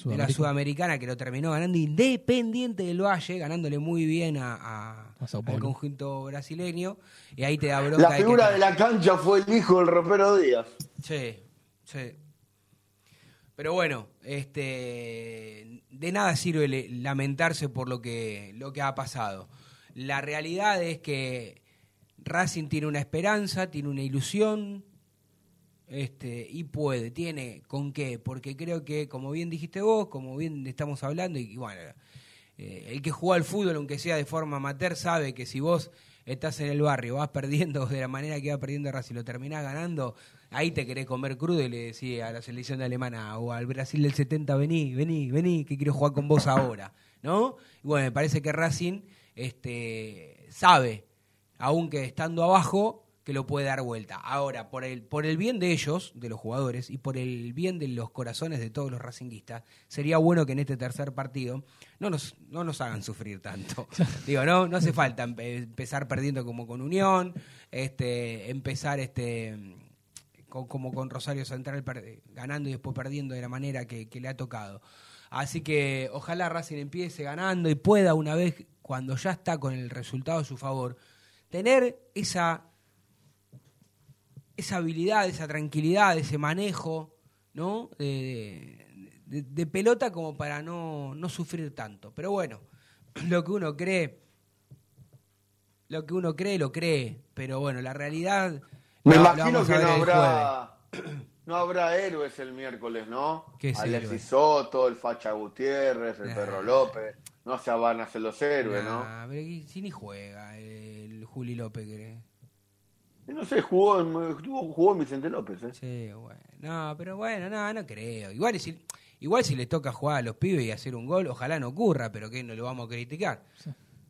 Speaker 2: de la
Speaker 3: Sudamericana.
Speaker 2: Que lo terminó ganando Independiente del Valle, ganándole muy bien a, a-
Speaker 3: A Sao
Speaker 2: al conjunto brasileño, y ahí te da bronca.
Speaker 4: La
Speaker 2: de que-
Speaker 4: figura de la cancha fue el hijo del ropero Díaz.
Speaker 2: Sí, sí. Pero bueno, este, de nada sirve lamentarse por lo que, lo que ha pasado. La realidad es que Racing tiene una esperanza, tiene una ilusión, este, y puede, tiene con qué, porque creo que, como bien dijiste vos, como bien estamos hablando, y, y bueno, eh, el que juega al fútbol, aunque sea de forma amateur, sabe que si vos estás en el barrio, vas perdiendo de la manera que va perdiendo Racing, lo terminás ganando, ahí te querés comer crudo y le decís a la selección de alemana o al Brasil del 70, vení, vení, vení, que quiero jugar con vos ahora, ¿no? Y bueno, me parece que Racing este, sabe, aunque estando abajo, que lo puede dar vuelta. Ahora, por el, por el bien de ellos, de los jugadores, y por el bien de los corazones de todos los racinguistas, sería bueno que en este tercer partido no nos, no nos hagan sufrir tanto. Digo, no, no hace falta empe- empezar perdiendo como con Unión, este, empezar este con- como con Rosario Central ganando y después perdiendo de la manera que, que le ha tocado. Así que ojalá Racing empiece ganando y pueda una vez, cuando ya está con el resultado a su favor, tener esa esa habilidad, esa tranquilidad, ese manejo, ¿no? De, de- de pelota como para no, no sufrir tanto. Pero bueno, lo que uno cree, lo que uno cree, lo cree. Pero bueno, la realidad.
Speaker 4: Me imagino que no habrá, no habrá héroes el miércoles, ¿no? Alexis Soto, el Facha Gutiérrez, el
Speaker 2: Nah.
Speaker 4: Perro López. No se van a hacer los héroes, ¿no?
Speaker 2: Nah, pero que- si ni juega el Juli López, ¿querés?
Speaker 4: No sé, jugó en, jugó, jugó en Vicente López, ¿eh?
Speaker 2: Sí, bueno. No, pero bueno, no, no creo. Igual si, igual si les toca jugar a los pibes y hacer un gol, ojalá no ocurra, pero que no lo vamos a criticar.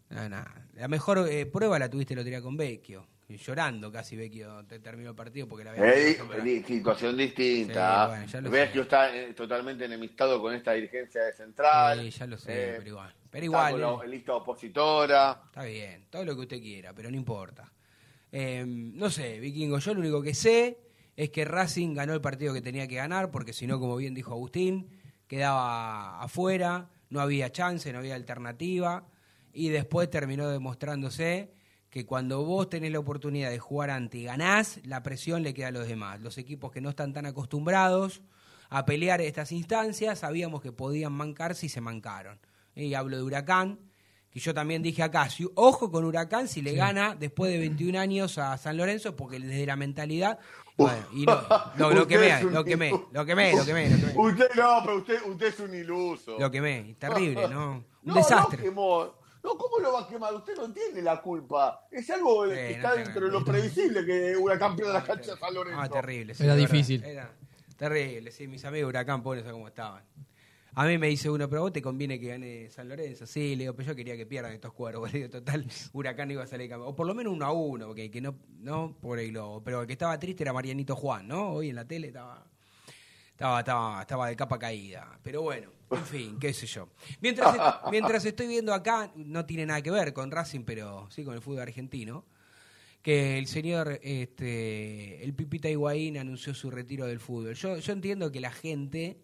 Speaker 2: No, no. La mejor eh, prueba la tuviste el otro día con Vecchio. Llorando casi Vecchio te terminó el partido porque la había
Speaker 4: Eh, situación distinta.
Speaker 2: Sí, bueno, sé.
Speaker 4: que está eh, totalmente enemistado con esta dirigencia de Central.
Speaker 2: Sí, ya lo sé,
Speaker 4: Eh,
Speaker 2: pero igual. Pero
Speaker 4: está
Speaker 2: igual.
Speaker 4: con
Speaker 2: eh.
Speaker 4: la lista opositora.
Speaker 2: Está bien, todo lo que usted quiera, pero no importa. Eh, no sé, Vikingo, yo lo único que sé es que Racing ganó el partido que tenía que ganar, porque si no, como bien dijo Agustín, quedaba afuera, no había chance, no había alternativa, y después terminó demostrándose que cuando vos tenés la oportunidad de jugar ante y ganás, la presión le queda a los demás. Los equipos que no están tan acostumbrados a pelear estas instancias, sabíamos que podían mancarse y se mancaron. Y hablo de Huracán, que yo también dije acá, si- ojo con Huracán si le gana después de 21 años a San Lorenzo, porque desde la mentalidad... Bueno, y no, no, lo quemé, lo quemé, lo quemé, lo quemé.
Speaker 4: Usted no, pero usted, usted es un iluso.
Speaker 2: Lo quemé, terrible, ¿no? Un
Speaker 4: No,
Speaker 2: desastre.
Speaker 4: No. No, ¿cómo lo va a quemar? Usted no tiene la culpa. Es algo
Speaker 2: Sí,
Speaker 4: que
Speaker 2: no
Speaker 4: está dentro de lo previsible que Huracán pierda la cancha de San Lorenzo.
Speaker 2: Ah, terrible. sí,
Speaker 3: Era difícil.
Speaker 2: Era terrible, sí, mis amigos Huracán, por eso como estaban. A mí me dice uno, pero a vos te conviene que gane San Lorenzo. Sí, le digo, pero yo quería que pierdan estos cuadros. Le digo, total, Huracán iba a salir campeón. O por lo menos uno a uno, porque que no, no por el globo. Pero el que estaba triste era Marianito Juan, ¿no? Hoy en la tele estaba, estaba, estaba, estaba de capa caída. Pero bueno, en fin, qué sé yo. Mientras, mientras estoy viendo acá, no tiene nada que ver con Racing, pero sí con el fútbol argentino que el señor este el Pipita Higuaín anunció su retiro del fútbol. Yo, yo entiendo que la gente,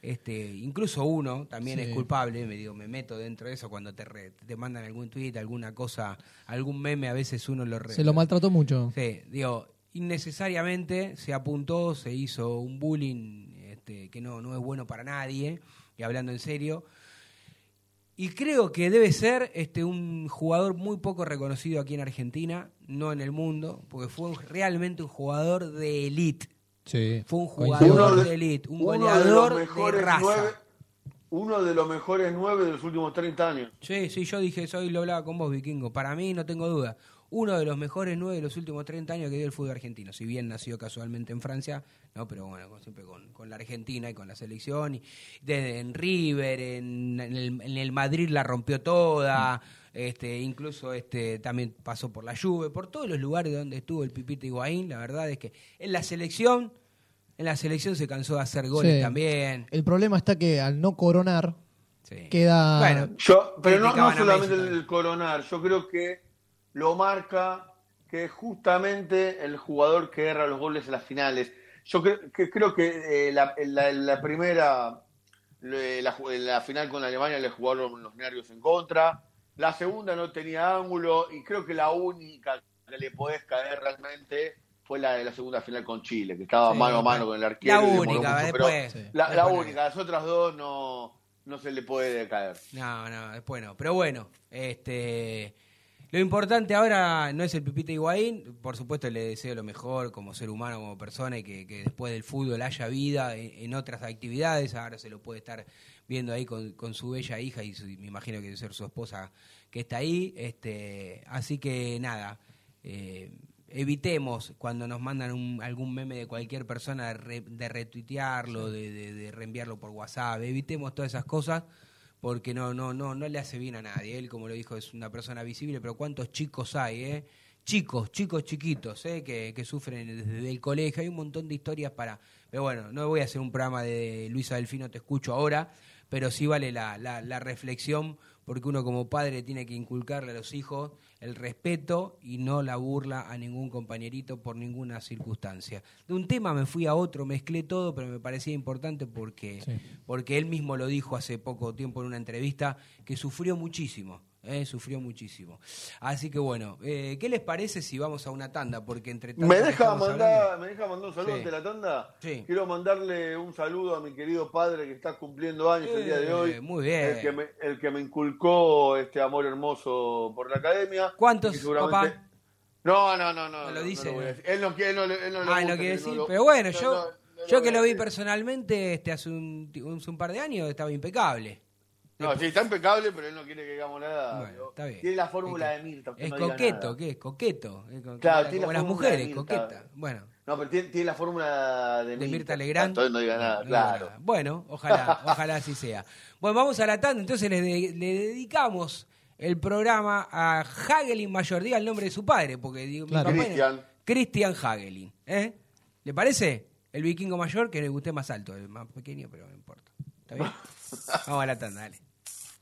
Speaker 2: este, incluso uno también
Speaker 3: Sí.
Speaker 2: es culpable, me digo, me meto dentro de eso cuando te, re- te mandan algún tweet, alguna cosa, algún meme, a veces uno lo re-
Speaker 3: Se lo maltrató mucho.
Speaker 2: Sí, digo, innecesariamente se apuntó, se hizo un bullying este, que no, no es bueno para nadie, y hablando en serio. Y creo que debe ser este, un jugador muy poco reconocido aquí en Argentina, no en el mundo, porque fue un- realmente un jugador de elite.
Speaker 3: Sí.
Speaker 2: Fue un jugador
Speaker 4: Uno
Speaker 2: de,
Speaker 4: de-
Speaker 2: elite, un
Speaker 4: de
Speaker 2: goleador
Speaker 4: los
Speaker 2: de,
Speaker 4: mejores
Speaker 2: raza.
Speaker 4: nueve- uno de los mejores nueve de los últimos 30 años.
Speaker 2: Sí, sí, yo dije eso y lo hablaba con vos, Vikingo. Para mí, no tengo duda, uno de los mejores nueve de los últimos 30 años que dio el fútbol argentino. Si bien nació casualmente en Francia, no, pero bueno, con- siempre con, con la Argentina y con la selección. Y de- en River, en, en el, en el Madrid la rompió toda. Este, incluso este también pasó por la Juve, por todos los lugares donde estuvo el Pipita Higuaín. La verdad es que en la selección, en la selección se cansó de hacer goles
Speaker 3: Sí.
Speaker 2: también.
Speaker 3: El problema está que al no coronar,
Speaker 2: Sí.
Speaker 3: queda.
Speaker 2: Bueno,
Speaker 4: Yo, pero no, no solamente el, coronar, yo creo que lo marca que justamente el jugador que erra los goles en las finales. Yo creo que, creo que eh, la, la- la primera, la, la final con Alemania le jugaron los nervios en contra. La segunda no tenía ángulo y creo que la única que le podés caer realmente fue la de la segunda final con Chile, que estaba
Speaker 2: Sí,
Speaker 4: mano a mano con el arquero.
Speaker 2: La única,
Speaker 4: mucho,
Speaker 2: después.
Speaker 3: Sí.
Speaker 4: la,
Speaker 2: después
Speaker 4: única, las otras dos no, no se le puede caer.
Speaker 2: No, no, después no. Pero bueno, este. Lo importante ahora no es el Pipita Higuaín, por supuesto le deseo lo mejor como ser humano, como persona y que, que después del fútbol haya vida en, en otras actividades, ahora se lo puede estar viendo ahí con, con su bella hija y su- me imagino que debe ser su esposa que está ahí, este, así que nada, eh, evitemos cuando nos mandan un- algún meme de cualquier persona de, re- de retuitearlo, de, de- de reenviarlo por WhatsApp, evitemos todas esas cosas porque no, no, no, no le hace bien a nadie. Él, como lo dijo, es una persona visible, pero ¿cuántos chicos hay, eh? Chicos, chicos chiquitos, eh, que, que sufren desde el colegio. Hay un montón de historias para... Pero bueno, no voy a hacer un programa de Luisa Delfino, te escucho ahora, pero sí vale la, la, la reflexión, porque uno como padre tiene que inculcarle a los hijos el respeto y no la burla a ningún compañerito por ninguna circunstancia. De un tema me fui a otro, mezclé todo, pero me parecía importante porque,
Speaker 3: Sí.
Speaker 2: porque él mismo lo dijo hace poco tiempo en una entrevista, que sufrió muchísimo. Eh, sufrió muchísimo. Así que bueno, eh, ¿qué les parece si vamos a una tanda? Porque entre tanto
Speaker 4: ¿Me deja, mandar,
Speaker 2: hablando-
Speaker 4: ¿Me deja mandar un saludo
Speaker 2: Sí.
Speaker 4: ante la tanda?
Speaker 2: Sí.
Speaker 4: Quiero mandarle un saludo a mi querido padre que está cumpliendo años el día de
Speaker 2: Eh,
Speaker 4: hoy.
Speaker 2: muy bien.
Speaker 4: El que, me, el que me inculcó este amor hermoso por la academia.
Speaker 2: ¿Cuántos,
Speaker 4: seguramente-
Speaker 2: papá?
Speaker 4: No, no, no, no.
Speaker 2: No lo
Speaker 4: no
Speaker 2: dice.
Speaker 4: a decir. Él no quiere, él no, él no
Speaker 2: Ah,
Speaker 4: gusta
Speaker 2: no
Speaker 4: que
Speaker 2: quiere decir.
Speaker 4: lo-
Speaker 2: pero bueno,
Speaker 4: no,
Speaker 2: yo,
Speaker 4: no, no
Speaker 2: yo
Speaker 4: lo
Speaker 2: que lo vi personalmente este, hace, un, hace un par de años estaba impecable.
Speaker 4: No, sí, está impecable, pero él no quiere que hagamos nada.
Speaker 2: Bueno, está bien.
Speaker 4: Tiene la fórmula
Speaker 2: Es
Speaker 4: de Mirta.
Speaker 2: Es
Speaker 4: no
Speaker 2: coqueto. ¿qué es? Coqueto. es co-
Speaker 4: Claro,
Speaker 2: como,
Speaker 4: tiene
Speaker 2: como
Speaker 4: la
Speaker 2: las mujeres, coqueta. Bueno,
Speaker 4: No, pero tiene, tiene la fórmula de,
Speaker 2: de Mirta Legrand.
Speaker 4: Entonces no diga nada,
Speaker 2: No
Speaker 4: claro.
Speaker 2: nada. Bueno, ojalá, ojalá así sea. Bueno, vamos a la tanda, entonces le, de- le dedicamos el programa a Hagelin Mayor, diga el nombre de su padre, porque digo, mi
Speaker 3: Claro.
Speaker 4: Cristian.
Speaker 2: Cristian Hagelin. ¿eh? ¿Le parece? El vikingo mayor, que le guste más alto, el más pequeño, pero no importa. ¿Está bien? Vamos a la tanda, dale.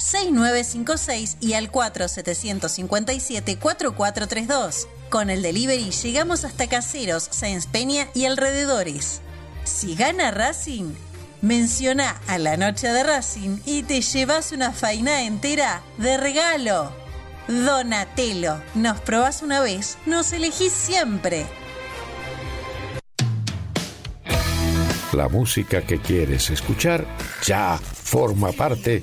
Speaker 5: 6956 y al 4757 4432. Con el delivery llegamos hasta Caseros, Sáenz Peña y alrededores. Si gana Racing, menciona a la noche de Racing y te llevas una faina entera de regalo. Donatello, nos probás una vez, nos elegís siempre.
Speaker 6: La música que quieres escuchar ya forma parte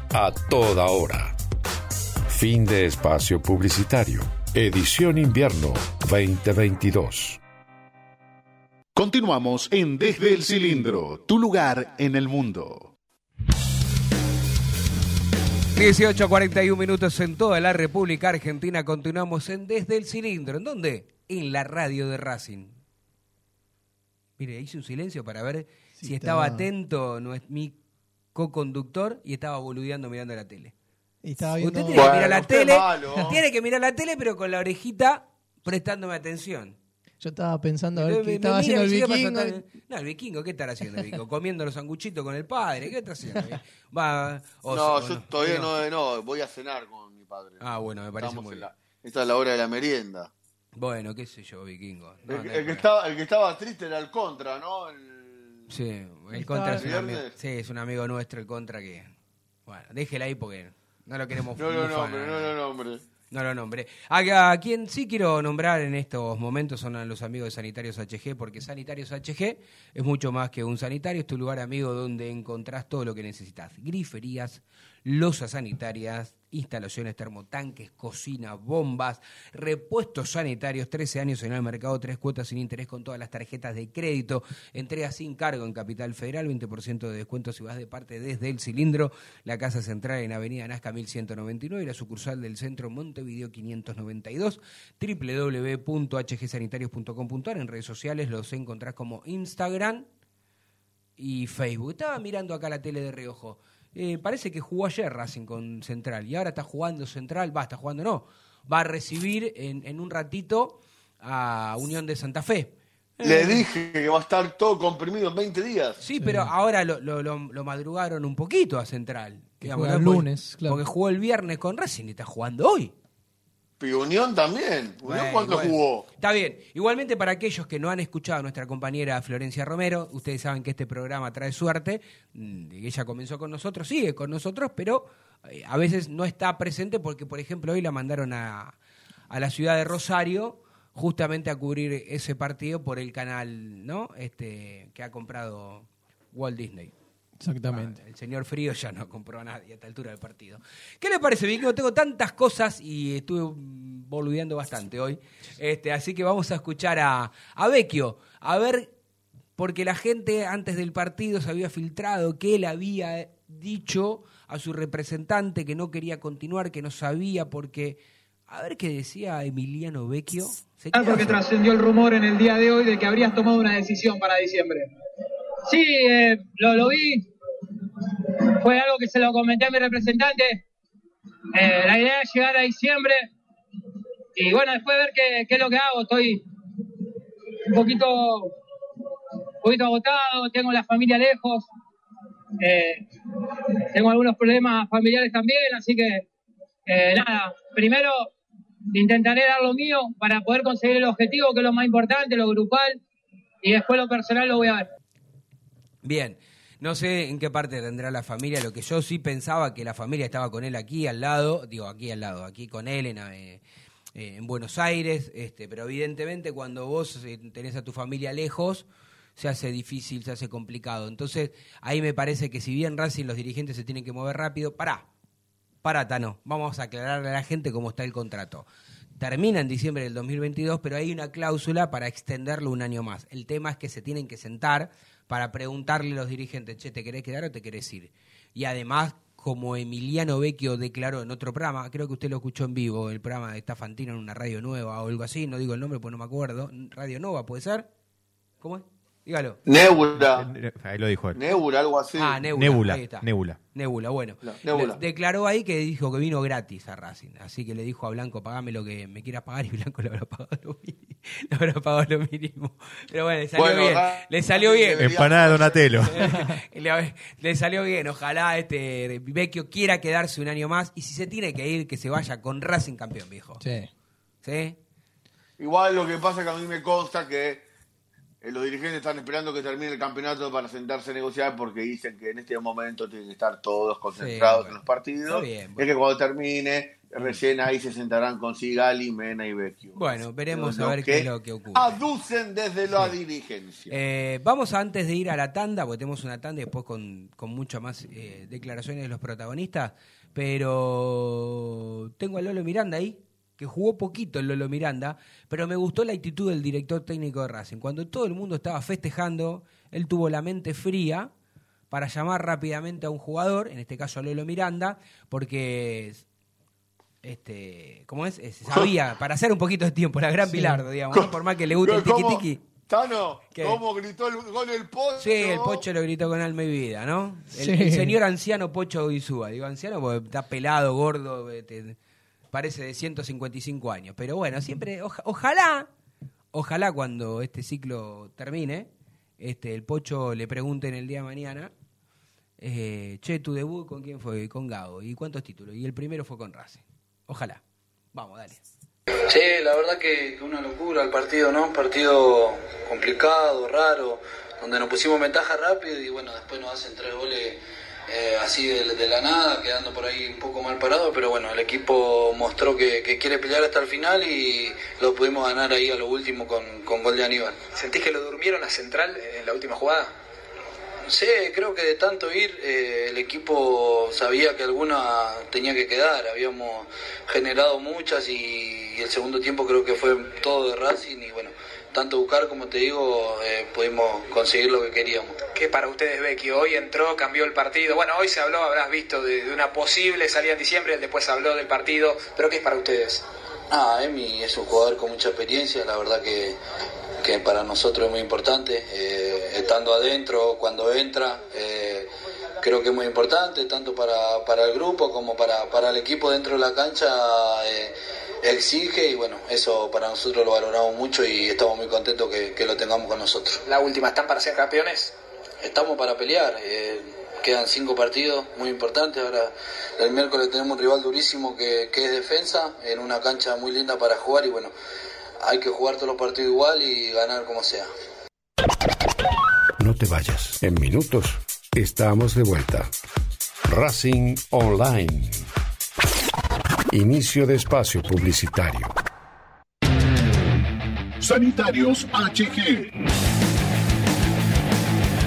Speaker 6: a toda hora. Fin de espacio publicitario. Edición invierno 2022.
Speaker 7: Continuamos en Desde el Cilindro, tu lugar en el mundo.
Speaker 2: 18 a 41 minutos en toda la República Argentina. Continuamos en Desde el Cilindro. ¿En dónde? En la radio de Racing. Mire, hice un silencio para ver
Speaker 3: Sí,
Speaker 2: si estaba
Speaker 3: estaba-
Speaker 2: atento no es mi co-conductor y estaba boludeando mirando la tele.
Speaker 3: Y estaba viendo...
Speaker 2: Usted tiene que mirar la tele,
Speaker 4: malo.
Speaker 2: tiene que mirar la tele, pero con la orejita prestándome atención.
Speaker 3: Yo estaba pensando a ver
Speaker 2: Me-
Speaker 3: qué
Speaker 2: me
Speaker 3: estaba
Speaker 2: mira
Speaker 3: haciendo el vikingo.
Speaker 2: pasando- No, el vikingo, ¿qué estará haciendo el vikingo? Comiendo los sanguchitos con el padre, ¿qué está haciendo? Va, o-
Speaker 4: no,
Speaker 2: o
Speaker 4: yo todavía
Speaker 2: no.
Speaker 4: no, no, voy a cenar con mi padre.
Speaker 2: Ah, bueno, me parece
Speaker 4: Estamos
Speaker 2: muy
Speaker 4: en
Speaker 2: bien.
Speaker 4: la- esta es la hora de la merienda.
Speaker 2: Bueno, qué sé yo, vikingo. No,
Speaker 4: el,
Speaker 2: no hay
Speaker 4: el que
Speaker 2: problema.
Speaker 4: estaba, el que estaba triste era el contra, ¿no? El-
Speaker 2: Sí, el contra es un, amigo, sí, es un amigo nuestro, el contra que... Bueno, déjela ahí porque no lo queremos
Speaker 4: No, no,
Speaker 2: muy
Speaker 4: no,
Speaker 2: fan,
Speaker 4: hombre, no,
Speaker 2: lo nombré. A, a quien sí quiero nombrar en estos momentos son a los amigos de Sanitarios HG, porque Sanitarios HG es mucho más que un sanitario, es tu lugar amigo donde encontrás todo lo que necesitas. Griferías, losas sanitarias, instalaciones termotanques, cocina, bombas, repuestos sanitarios, 13 años en el mercado, tres cuotas sin interés con todas las tarjetas de crédito, entrega sin cargo en Capital Federal, 20% de descuento si vas de parte desde el cilindro, la casa central en Avenida Nazca 1199 y la sucursal del centro Montevideo 592, www.hgsanitarios.com.ar, en redes sociales los encontrás como Instagram y Facebook. Estaba mirando acá la tele de reojo. Eh, parece que jugó ayer Racing con Central y ahora está jugando Central, va, está jugando no, va a recibir en, en un ratito a Unión de Santa Fe.
Speaker 4: Le dije que va a estar todo comprimido en 20 días.
Speaker 2: Sí, pero ahora lo, lo- lo- lo madrugaron un poquito a Central.
Speaker 3: Que
Speaker 2: digamos,
Speaker 3: juega el
Speaker 2: Porque-
Speaker 3: lunes, claro.
Speaker 2: Porque jugó el viernes con Racing y está jugando hoy.
Speaker 4: Y Unión también. ¿Unión
Speaker 2: Bueno, bueno.
Speaker 4: jugó?
Speaker 2: Está bien. Igualmente, para aquellos que no han escuchado a nuestra compañera Florencia Romero, ustedes saben que este programa trae suerte. mm, Ella comenzó con nosotros, sigue con nosotros, pero eh, a veces no está presente porque, por ejemplo, hoy la mandaron a, a la ciudad de Rosario justamente a cubrir ese partido por el canal ¿no? este, que ha comprado Walt Disney.
Speaker 3: Exactamente.
Speaker 2: Ah, el señor Frío ya no compró a nadie a esta altura del partido. ¿Qué le parece, Vikingo? Tengo tantas cosas y estuve boludeando bastante hoy. Este, así que vamos a escuchar a, a Vecchio. A ver, porque la gente antes del partido se había filtrado que él había dicho a su representante que no quería continuar, que no sabía, porque... A ver qué decía Emiliano Vecchio. ¿Se
Speaker 8: Ah, porque trascendió el rumor en el día de hoy de que habrías tomado una decisión para diciembre. Sí, eh, lo, lo vi. Fue algo que se lo comenté a mi representante. Eh, la idea es llegar a diciembre. Y bueno, después ver qué, qué es lo que hago. Estoy un poquito, un poquito agotado, tengo la familia lejos. Eh, tengo algunos problemas familiares también, así que eh, nada, primero intentaré dar lo mío para poder conseguir el objetivo, que es lo más importante, lo grupal, y después lo personal lo voy a ver.
Speaker 2: Bien. No sé en qué parte tendrá la familia. Lo que yo sí pensaba que la familia estaba con él aquí al lado, digo aquí al lado, aquí con él en, eh, eh, en Buenos Aires, este, pero evidentemente cuando vos eh, tenés a tu familia lejos, se hace difícil, se hace complicado. Entonces, ahí me parece que si bien Racing los dirigentes se tienen que mover rápido, pará, pará, Tano, vamos a aclararle a la gente cómo está el contrato. Termina en diciembre del 2022, pero hay una cláusula para extenderlo un año más. El tema es que se tienen que sentar para preguntarle a los dirigentes, che, ¿te querés quedar o te querés ir? Y además, como Emiliano Vecchio declaró en otro programa, creo que usted lo escuchó en vivo, el programa de Estafantino en una radio nueva o algo así, no digo el nombre porque no me acuerdo, Radio Nova, ¿puede ser? ¿Cómo es? Dígalo.
Speaker 4: Nebula.
Speaker 9: Ahí lo dijo él.
Speaker 4: Nebula, algo así.
Speaker 2: Ah, Nebula.
Speaker 9: Nebula,
Speaker 2: ahí está.
Speaker 9: Nebula.
Speaker 2: Nebula, bueno.
Speaker 4: No, Nebula.
Speaker 2: Le- declaró ahí que dijo que vino gratis a Racing. Así que le dijo a Blanco, pagame lo que me quieras pagar. Y Blanco le habrá pagado lo mínimo. Le habrá pagado lo mínimo. Pero bueno, le salió
Speaker 4: Bueno,
Speaker 2: bien. Le salió bien.
Speaker 9: Empanada Donatello.
Speaker 2: le, le salió bien. Ojalá este Vecchio quiera quedarse un año más. Y si se tiene que ir, que se vaya con Racing campeón, viejo.
Speaker 3: Sí.
Speaker 2: ¿Sí?
Speaker 4: Igual lo que pasa es que a mí me consta que eh, los dirigentes están esperando que termine el campeonato para sentarse a negociar porque dicen que en este momento tienen que estar todos concentrados
Speaker 2: bueno.
Speaker 4: en los partidos.
Speaker 2: Bien,
Speaker 4: Es que cuando termine, recién ahí se sentarán con Sigali, Mena y Vecchio.
Speaker 2: Bueno, veremos a ver qué es lo que ocurre.
Speaker 4: Aducen desde la dirigencia.
Speaker 2: Eh, vamos antes de ir a la tanda, porque tenemos una tanda y después con, con muchas más eh, declaraciones de los protagonistas, pero tengo a Lolo Miranda ahí, que jugó poquito el Lolo Miranda, pero me gustó la actitud del director técnico de Racing. Cuando todo el mundo estaba festejando, él tuvo la mente fría para llamar rápidamente a un jugador, en este caso a Lolo Miranda, porque este, ¿cómo es? Eh, Se sabía, para hacer un poquito de tiempo, la gran Bilardo, digamos, ¿no? por más que le guste el
Speaker 4: ¿Cómo-
Speaker 2: tiki-tiki.
Speaker 4: Tano,
Speaker 2: ¿Qué?
Speaker 4: ¿cómo gritó el gol el Pocho?
Speaker 2: Sí, el Pocho lo gritó con alma y vida, ¿no? El,
Speaker 3: Sí.
Speaker 2: el señor anciano Pocho Guizúa. Digo anciano porque está pelado, gordo, eh, te- parece de 155 años. Pero bueno, siempre, oja- ojalá, ojalá cuando este ciclo termine, este, el Pocho le pregunte en el día de mañana, eh, che, tu debut con quién fue? Con Gago. ¿Y cuántos títulos? Y el primero fue con Racing. Ojalá. Vamos, dale.
Speaker 10: Sí, la verdad que, que una locura el partido, ¿no? Un partido complicado, raro, donde nos pusimos ventaja rápido y bueno, después nos hacen tres goles eh, así de, de la nada, quedando por ahí un poco mal parado, pero bueno, el equipo mostró que, que quiere pelear hasta el final y lo pudimos ganar ahí a lo último con, con gol de Aníbal.
Speaker 11: ¿Sentís que lo durmieron a Central en la última jugada?
Speaker 10: Sí, creo que de tanto ir, eh, el equipo sabía que alguna tenía que quedar. Habíamos generado muchas y, y el segundo tiempo creo que fue todo de Racing y bueno, tanto buscar como te digo, eh, pudimos conseguir lo que queríamos.
Speaker 11: ¿Qué para ustedes que hoy entró, cambió el partido? Bueno, hoy se habló, habrás visto, de, de una posible salida en diciembre, después habló del partido, pero ¿qué es para ustedes?
Speaker 10: Ah, Emi es un jugador con mucha experiencia, la verdad que, que para nosotros es muy importante, eh, estando adentro, cuando entra, eh, creo que es muy importante, tanto para, para el grupo como para, para el equipo dentro de la cancha, eh, exige y bueno, eso para nosotros lo valoramos mucho y estamos muy contentos que, que lo tengamos con nosotros.
Speaker 11: La última, ¿están para ser campeones?
Speaker 10: Estamos para pelear, eh, quedan cinco partidos muy importantes. Ahora el miércoles tenemos un rival durísimo que, que es defensa, en una cancha muy linda para jugar y bueno, hay que jugar todos los partidos igual y ganar como sea.
Speaker 6: No te vayas. En minutos estamos de vuelta. Racing Online. Inicio de espacio publicitario.
Speaker 12: Sanitarios HG.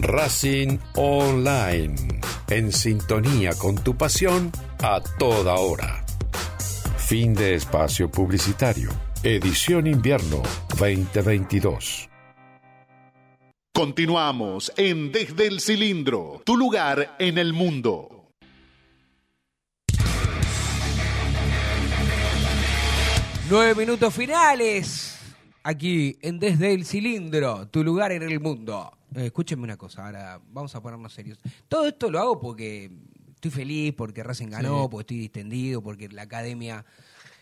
Speaker 6: Racing Online. En sintonía con tu pasión a toda hora. Fin de espacio publicitario. Edición invierno 2022.
Speaker 12: Continuamos en Desde el Cilindro, tu lugar en el mundo.
Speaker 2: Nueve minutos finales. Aquí en Desde el Cilindro, tu lugar en el mundo. Eh, escúchenme una cosa, ahora vamos a ponernos serios. Todo esto lo hago porque estoy feliz, porque Racing ganó,
Speaker 3: Sí.
Speaker 2: porque estoy distendido, porque la academia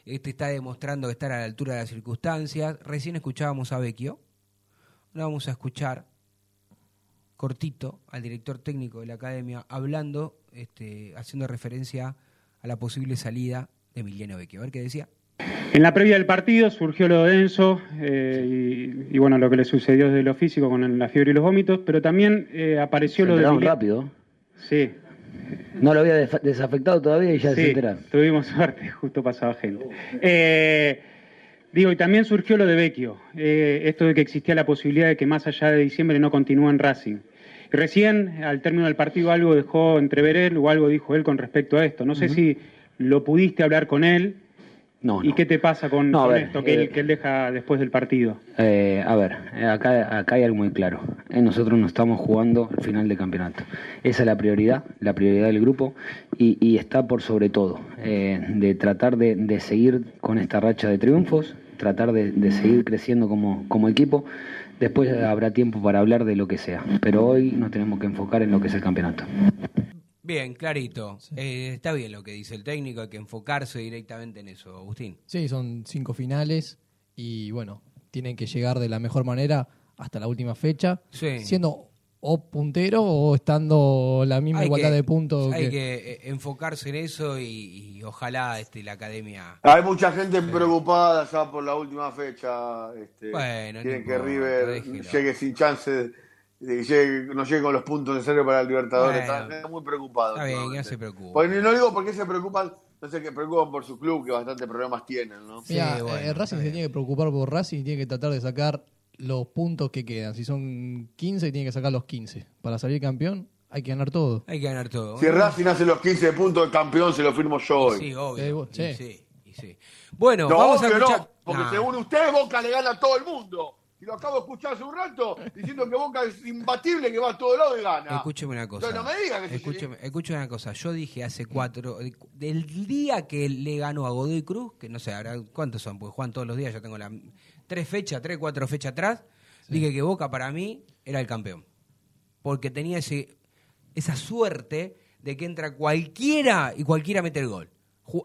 Speaker 2: este, está demostrando que está a la altura de las circunstancias. Recién escuchábamos a Vecchio. Ahora vamos a escuchar cortito al director técnico de la academia hablando, este, haciendo referencia a la posible salida de Emiliano Vecchio. A ver qué decía.
Speaker 13: En la previa del partido surgió lo denso eh, y, y, bueno, lo que le sucedió desde lo físico con la fiebre y los vómitos, pero también eh, apareció
Speaker 14: Se
Speaker 13: lo de...
Speaker 14: rápido.
Speaker 13: Sí.
Speaker 14: No lo había desafectado todavía y ya se
Speaker 13: Sí,
Speaker 14: enteraron.
Speaker 13: tuvimos suerte, justo pasaba gente. Eh, digo, y también surgió lo de Vecchio, eh, esto de que existía la posibilidad de que más allá de diciembre no continúe en Racing. Y recién, al término del partido, algo dejó entrever él o algo dijo él con respecto a esto. No sé si lo pudiste hablar con él.
Speaker 14: No,
Speaker 13: ¿Y
Speaker 14: no.
Speaker 13: qué te pasa con,
Speaker 14: No, a
Speaker 13: con
Speaker 14: ver,
Speaker 13: esto que,
Speaker 14: eh,
Speaker 13: él, que él deja después del partido?
Speaker 14: Eh, a ver, acá, acá hay algo muy claro. Eh, nosotros no estamos jugando el final de campeonato. Esa es la prioridad, la prioridad del grupo y, y está por sobre todo eh, de tratar de, de seguir con esta racha de triunfos, tratar de, de seguir creciendo como, como equipo. Después habrá tiempo para hablar de lo que sea, pero hoy nos tenemos que enfocar en lo que es el campeonato.
Speaker 2: Bien, clarito. Eh, está bien lo que dice el técnico, hay que enfocarse directamente en eso, Agustín.
Speaker 3: Sí, son cinco finales y bueno, tienen que llegar de la mejor manera hasta la última fecha,
Speaker 2: Sí.
Speaker 3: siendo o puntero o estando la misma
Speaker 2: Hay
Speaker 3: igualdad
Speaker 2: que-
Speaker 3: de puntos.
Speaker 2: Hay
Speaker 3: que-
Speaker 2: que eh, enfocarse en eso y, y ojalá este, la academia...
Speaker 4: Hay mucha gente preocupada ya por la última fecha. Este,
Speaker 2: Bueno, no
Speaker 4: quieren que River llegue sin chance de que llegue- no llegue con los puntos necesarios para el Libertadores.
Speaker 2: Bueno.
Speaker 4: Están muy preocupados.
Speaker 2: Está bien, ya se preocupa.
Speaker 4: Porque no digo porque se preocupan, no sé, que preocupan por su club, que bastante problemas tienen, ¿no?
Speaker 3: Mira, eh, Racing se tiene que preocupar por Racing y tiene que tratar de sacar los puntos que quedan. Si son 15, tiene que sacar los 15. Para salir campeón, hay que ganar todo.
Speaker 2: Hay que ganar todo.
Speaker 4: Si Racing hace los 15 puntos de campeón, se lo firmo yo hoy.
Speaker 2: Sí, obvio.
Speaker 3: Eh, sí.
Speaker 2: sí, y sí. Bueno,
Speaker 4: No,
Speaker 2: vamos a escuchar...
Speaker 4: no, porque
Speaker 2: Nah.
Speaker 4: según usted, Boca le gana a todo el mundo. Y lo acabo de escuchar hace un rato diciendo que Boca es imbatible, que va a todo lado y gana.
Speaker 2: Escúcheme una cosa.
Speaker 4: Entonces no me diga que se-
Speaker 2: escúcheme, escúcheme una cosa. Yo dije hace cuatro. Del día que le ganó a Godoy Cruz, que no sé, ahora ¿cuántos son? Pues Juan todos los días, yo tengo la tres fechas, tres, cuatro fechas atrás. Dije que Boca para mí era el campeón. Porque tenía ese, esa suerte de que entra cualquiera y cualquiera mete el gol.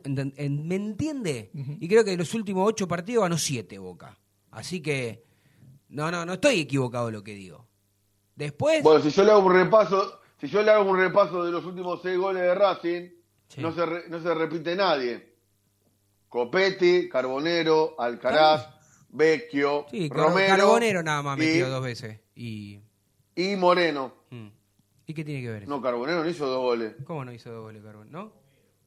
Speaker 2: ¿Me entiende? Y creo que de los últimos ocho partidos ganó siete Boca. Así que. No, no, no estoy equivocado en lo que digo. Después.
Speaker 4: Bueno, si yo le hago un repaso, si yo le hago un repaso de los últimos seis goles de Racing, no, se re- no se repite nadie. Copetti, Carbonero, Alcaraz, Vecchio,
Speaker 2: Sí,
Speaker 4: Romero.
Speaker 2: Carbonero nada más metió dos veces. Y,
Speaker 4: Y Moreno.
Speaker 2: ¿Y qué tiene que ver eso?
Speaker 4: No, Carbonero no hizo dos goles.
Speaker 2: ¿Cómo no hizo dos goles Carbonero? ¿No?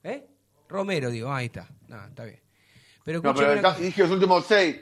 Speaker 2: ¿Eh? Romero, digo, ahí está. No, está bien. Pero
Speaker 4: No, pero dije los últimos seis.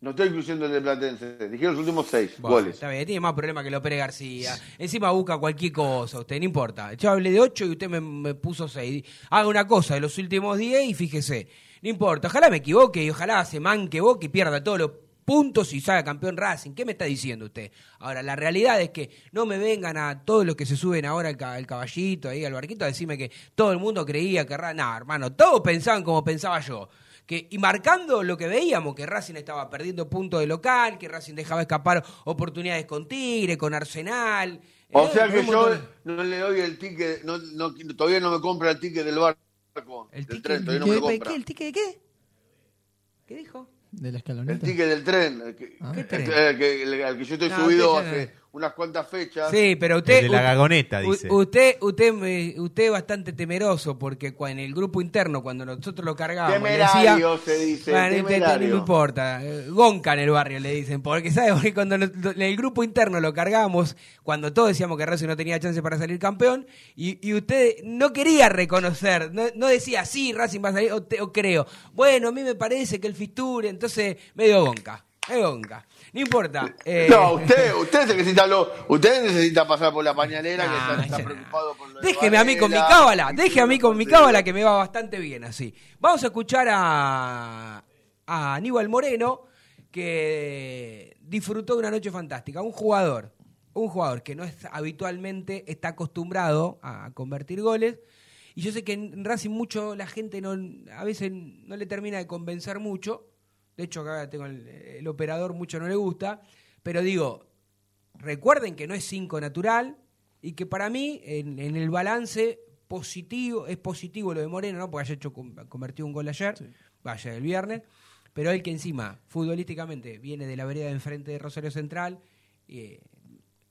Speaker 4: No estoy incluyendo el de Platense. Dijeron los últimos seis
Speaker 2: Bueno,
Speaker 4: goles.
Speaker 2: Está bien, tiene más problema que López García. Encima busca cualquier cosa, usted, no importa. Yo hablé de 8 y usted me, me puso 6. Haga una cosa de los últimos 10 y fíjese. No importa, ojalá me equivoque y ojalá se manque boca y pierda todos los puntos y salga campeón Racing. ¿Qué me está diciendo usted? Ahora, la realidad es que no me vengan a todos los que se suben ahora al, ca- al caballito, ahí al barquito, a decirme que todo el mundo creía que. No, hermano, todos pensaban como pensaba yo. Que, y marcando lo que veíamos, que Racing estaba perdiendo puntos de local, que Racing dejaba escapar oportunidades con Tigre, con Arsenal.
Speaker 4: O
Speaker 2: Eh,
Speaker 4: sea que yo no le doy el ticket, no, no- todavía no me compra el ticket del barco. El del tren, todavía no me lo compra.
Speaker 2: ¿El ticket de qué? ¿Qué dijo?
Speaker 3: De la
Speaker 4: El
Speaker 3: escaloneta.
Speaker 4: ticket del tren, el que,
Speaker 3: Ah.
Speaker 2: ¿Qué
Speaker 4: el-
Speaker 2: tren?
Speaker 4: el que- el- al que yo estoy
Speaker 2: No,
Speaker 4: subido hace unas cuantas fechas.
Speaker 2: Sí, pero usted.
Speaker 9: El de la gagoneta, dice.
Speaker 2: Usted, usted, me- usted es bastante temeroso porque en el grupo interno, cuando nosotros lo cargábamos,
Speaker 4: Temerario
Speaker 2: decía,
Speaker 4: se dice,
Speaker 2: Bueno, te- te-
Speaker 4: temerario.
Speaker 2: no importa, eh, Gonca en el barrio le dicen, porque ¿sabe? Porque cuando en el grupo interno lo cargábamos, cuando todos decíamos que Racing no tenía chance para salir campeón, y, y usted no quería reconocer, no, no decía, sí, Racing va a salir, o, te- o creo. Bueno, a mí me parece que el Fisture, entonces medio Gonca, medio Gonca. No importa. eh,
Speaker 4: No, usted, usted necesita lo, usted necesita pasar por la pañalera que está, preocupado por lo de
Speaker 2: Déjeme a mí con mi cábala, deje a mí con mi cábala que me va bastante bien así. Vamos a escuchar a, a Aníbal Moreno que disfrutó de una noche fantástica. Un jugador, un jugador que no es habitualmente está acostumbrado a convertir goles. Y yo sé que en Racing mucho la gente no, a veces no le termina de convencer mucho. De hecho, acá tengo el, el operador, mucho no le gusta. Pero digo, recuerden que no es 5 natural y que para mí en, en el balance positivo es positivo lo de Moreno, ¿no? Porque haya hecho convertido un gol ayer, vaya el viernes, pero él que encima futbolísticamente viene de la vereda de enfrente de Rosario Central, eh,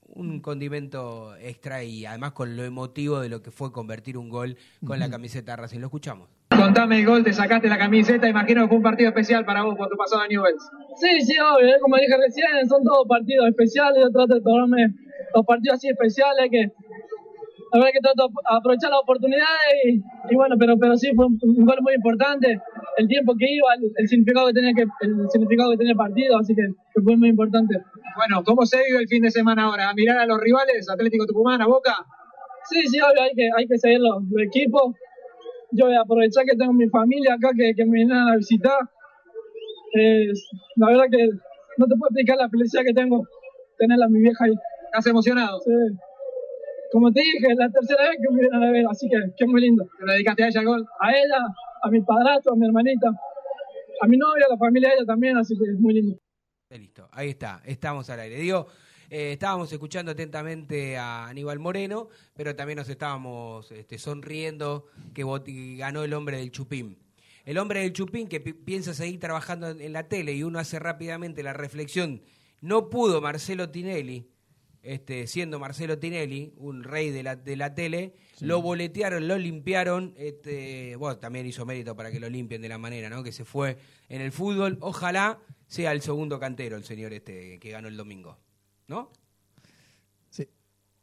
Speaker 2: un condimento extra y además con lo emotivo de lo que fue convertir un gol con la camiseta de Racing. Lo escuchamos.
Speaker 8: Contame el gol, te sacaste la camiseta, imagino que fue un partido especial para vos cuando pasó a Newell's. Sí, sí, obvio, eh, como dije recién, son todos partidos especiales, yo trato de tomarme los partidos así especiales, que la verdad que trato de aprovechar las oportunidades y, y bueno, pero pero sí fue un, un gol muy importante, el tiempo que iba, el, el significado que tenía que el significado que tenía el partido, así que, que fue muy importante. Bueno, ¿cómo se vive el fin de semana ahora? ¿A mirar a los rivales, Atlético Tucumán, a Boca? Sí, sí, obvio, hay que, hay que seguir los, los equipos. Yo voy a aprovechar que tengo mi familia acá que, que me vienen a visitar. Eh, la verdad que no te puedo explicar la felicidad que tengo tenerla a mi vieja ahí. ¿Estás emocionado? Sí. Como te dije, es la tercera vez que me vienen a ver, así que, que es muy lindo. ¿Te le dedicaste a ella el gol? A ella, a mi padrastro, a mi hermanita, a mi novia, a la familia de ella también, así que es muy lindo.
Speaker 2: Listo, ahí está, estamos al aire. Digo, eh, estábamos escuchando atentamente a Aníbal Moreno, pero también nos estábamos este, sonriendo que ganó el hombre del Chupín. El hombre del Chupín que pi- piensa seguir trabajando en, en la tele y uno hace rápidamente la reflexión, no pudo Marcelo Tinelli, este, siendo Marcelo Tinelli, un rey de la, de la tele, lo boletearon, lo limpiaron, este, bueno, también hizo mérito para que lo limpien de la manera, ¿no? Que se fue en el fútbol. Ojalá sea el segundo cantero el señor este que ganó el domingo, ¿no?
Speaker 3: Sí.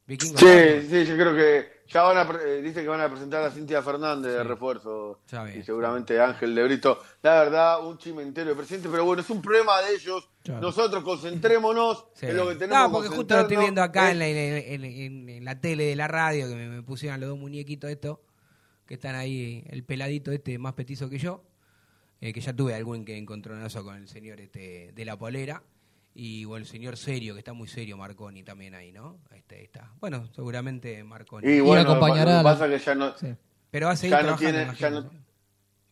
Speaker 2: Vikingo,
Speaker 4: Sí,
Speaker 2: ¿no?
Speaker 4: sí, yo creo que ya van a, pre- eh, dice que van a presentar a Cintia Fernández de
Speaker 2: Sí.
Speaker 4: refuerzo
Speaker 2: Ya ves.
Speaker 4: y seguramente Ángel de Brito. La verdad, un chimentero de presidente, pero bueno, es un problema de ellos.
Speaker 3: Claro.
Speaker 4: Nosotros concentrémonos
Speaker 2: Sí.
Speaker 4: en lo que tenemos
Speaker 2: No,
Speaker 4: que
Speaker 2: porque justo lo estoy viendo acá
Speaker 4: Es-
Speaker 2: en la, en, en- en- en la tele de la radio, que me, me pusieron los dos muñequitos estos, que están ahí, el peladito este más petizo que yo, eh, que ya tuve algún que encontronazo con el señor este de la polera, y bueno, el señor serio, que está muy serio, Marconi también ahí, ¿no? Este, está. Bueno, seguramente Marconi.
Speaker 4: Y bueno,
Speaker 3: acompañará
Speaker 4: lo que
Speaker 3: la-
Speaker 4: pasa es que ya no,
Speaker 3: Sí.
Speaker 2: Pero va a seguir
Speaker 4: ya no tiene, ya no,
Speaker 2: ¿sí?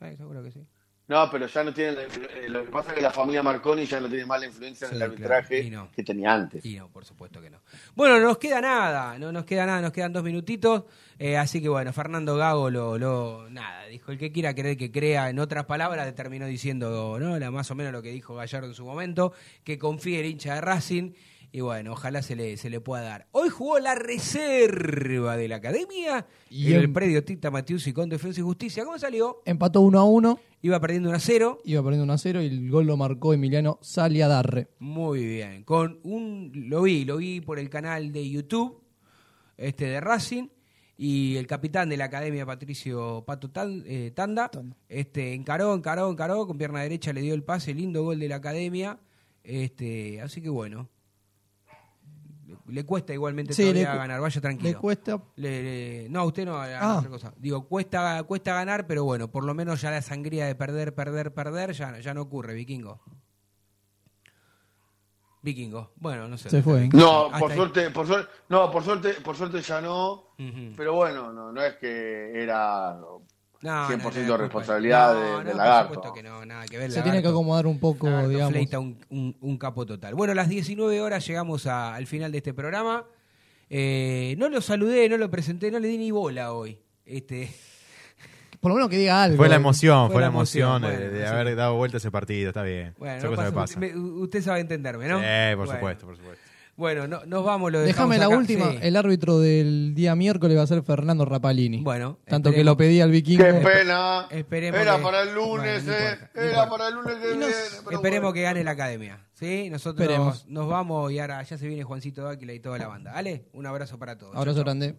Speaker 2: Sí, seguro que sí.
Speaker 4: No, pero ya no tiene, eh, lo que pasa es que la familia Marconi ya no tiene mala influencia en el arbitraje
Speaker 2: no.
Speaker 4: que tenía antes.
Speaker 2: Y no, por supuesto que no. Bueno, no nos queda nada, no nos queda nada, nos quedan dos minutitos. eh, así que bueno, Fernando Gago lo, lo, nada, dijo el que quiera creer que crea, en otras palabras, terminó diciendo, ¿no? La, más o menos lo que dijo Gallardo en su momento, que confíe el hincha de Racing. Y bueno, ojalá se le, se le pueda dar. Hoy jugó la reserva de la academia
Speaker 3: Y
Speaker 2: en el
Speaker 3: en-
Speaker 2: predio Tita Matiusi con Defensa y Justicia. ¿Cómo salió?
Speaker 3: Empató 1 a 1,
Speaker 2: Iba perdiendo 1 a 0.
Speaker 3: iba perdiendo 1 a 0 y el gol lo marcó Emiliano Saliadarre.
Speaker 2: Muy bien. Con un lo vi, lo vi por el canal de YouTube este de Racing y el capitán de la academia Patricio Pato Tan- eh, Tanda, este encaró, encaró, encaró con pierna derecha le dio el pase, lindo gol de la academia. Este, así que bueno. Le, cuesta igualmente
Speaker 15: Sí,
Speaker 2: todavía ganar, vaya tranquilo.
Speaker 15: le cuesta-
Speaker 2: Le- le- no, usted no,
Speaker 15: Ah.
Speaker 2: otra cosa. Digo, cuesta, cuesta ganar, pero bueno, por lo menos ya la sangría de perder, perder, perder, ya, ya no ocurre, vikingo. Vikingo. Bueno, no sé.
Speaker 15: Se fue.
Speaker 4: No,
Speaker 2: Hasta
Speaker 4: por
Speaker 2: ahí.
Speaker 4: suerte, por suerte, no, por suerte, por suerte ya no. Pero bueno, no, no es que era
Speaker 2: No,
Speaker 4: 100%
Speaker 2: no, no,
Speaker 4: responsabilidad
Speaker 2: no,
Speaker 4: de,
Speaker 2: no,
Speaker 4: de
Speaker 2: por
Speaker 4: Lagarto.
Speaker 2: supuesto que no, nada que ver.
Speaker 15: Se tiene que acomodar un poco,
Speaker 2: Lagarto
Speaker 15: digamos.
Speaker 2: Fleita un, un- un capo total. Bueno, a las 19 horas llegamos a- al final de este programa. Eh, no lo saludé, no lo presenté, no le di ni bola hoy. Este,
Speaker 15: Por lo menos que diga algo.
Speaker 9: Fue la emoción,
Speaker 2: Fue
Speaker 9: fue,
Speaker 2: la
Speaker 9: emoción,
Speaker 2: emoción,
Speaker 9: de,
Speaker 2: bueno,
Speaker 9: de
Speaker 2: sí.
Speaker 9: haber dado vuelta ese partido, está bien.
Speaker 2: bueno,
Speaker 9: Esa
Speaker 2: no
Speaker 9: cosa me
Speaker 2: pasa-
Speaker 9: pasa.
Speaker 2: me- usted sabe entenderme, ¿no?
Speaker 9: Sí, por
Speaker 2: Bueno.
Speaker 9: supuesto, por supuesto.
Speaker 2: Bueno, no- nos vamos. Lo
Speaker 15: Déjame la
Speaker 2: acá.
Speaker 15: última.
Speaker 2: Sí.
Speaker 15: El árbitro del día miércoles va a ser Fernando Rapalini.
Speaker 2: Bueno,
Speaker 15: Tanto que lo pedía el vikingo.
Speaker 4: Qué pena.
Speaker 2: Esperemos
Speaker 4: Era
Speaker 2: que-
Speaker 4: para el lunes,
Speaker 2: Bueno, no
Speaker 4: eh.
Speaker 2: no
Speaker 4: Era para el lunes que viene. pero
Speaker 2: Esperemos
Speaker 4: bueno.
Speaker 2: que gane la academia. ¿sí? Nosotros
Speaker 15: Esperemos.
Speaker 2: nos vamos y ahora ya se viene Juancito Dáquila y toda la banda. ¿Vale? Un abrazo para todos.
Speaker 15: Abrazo
Speaker 2: Chau, chau.
Speaker 15: grande.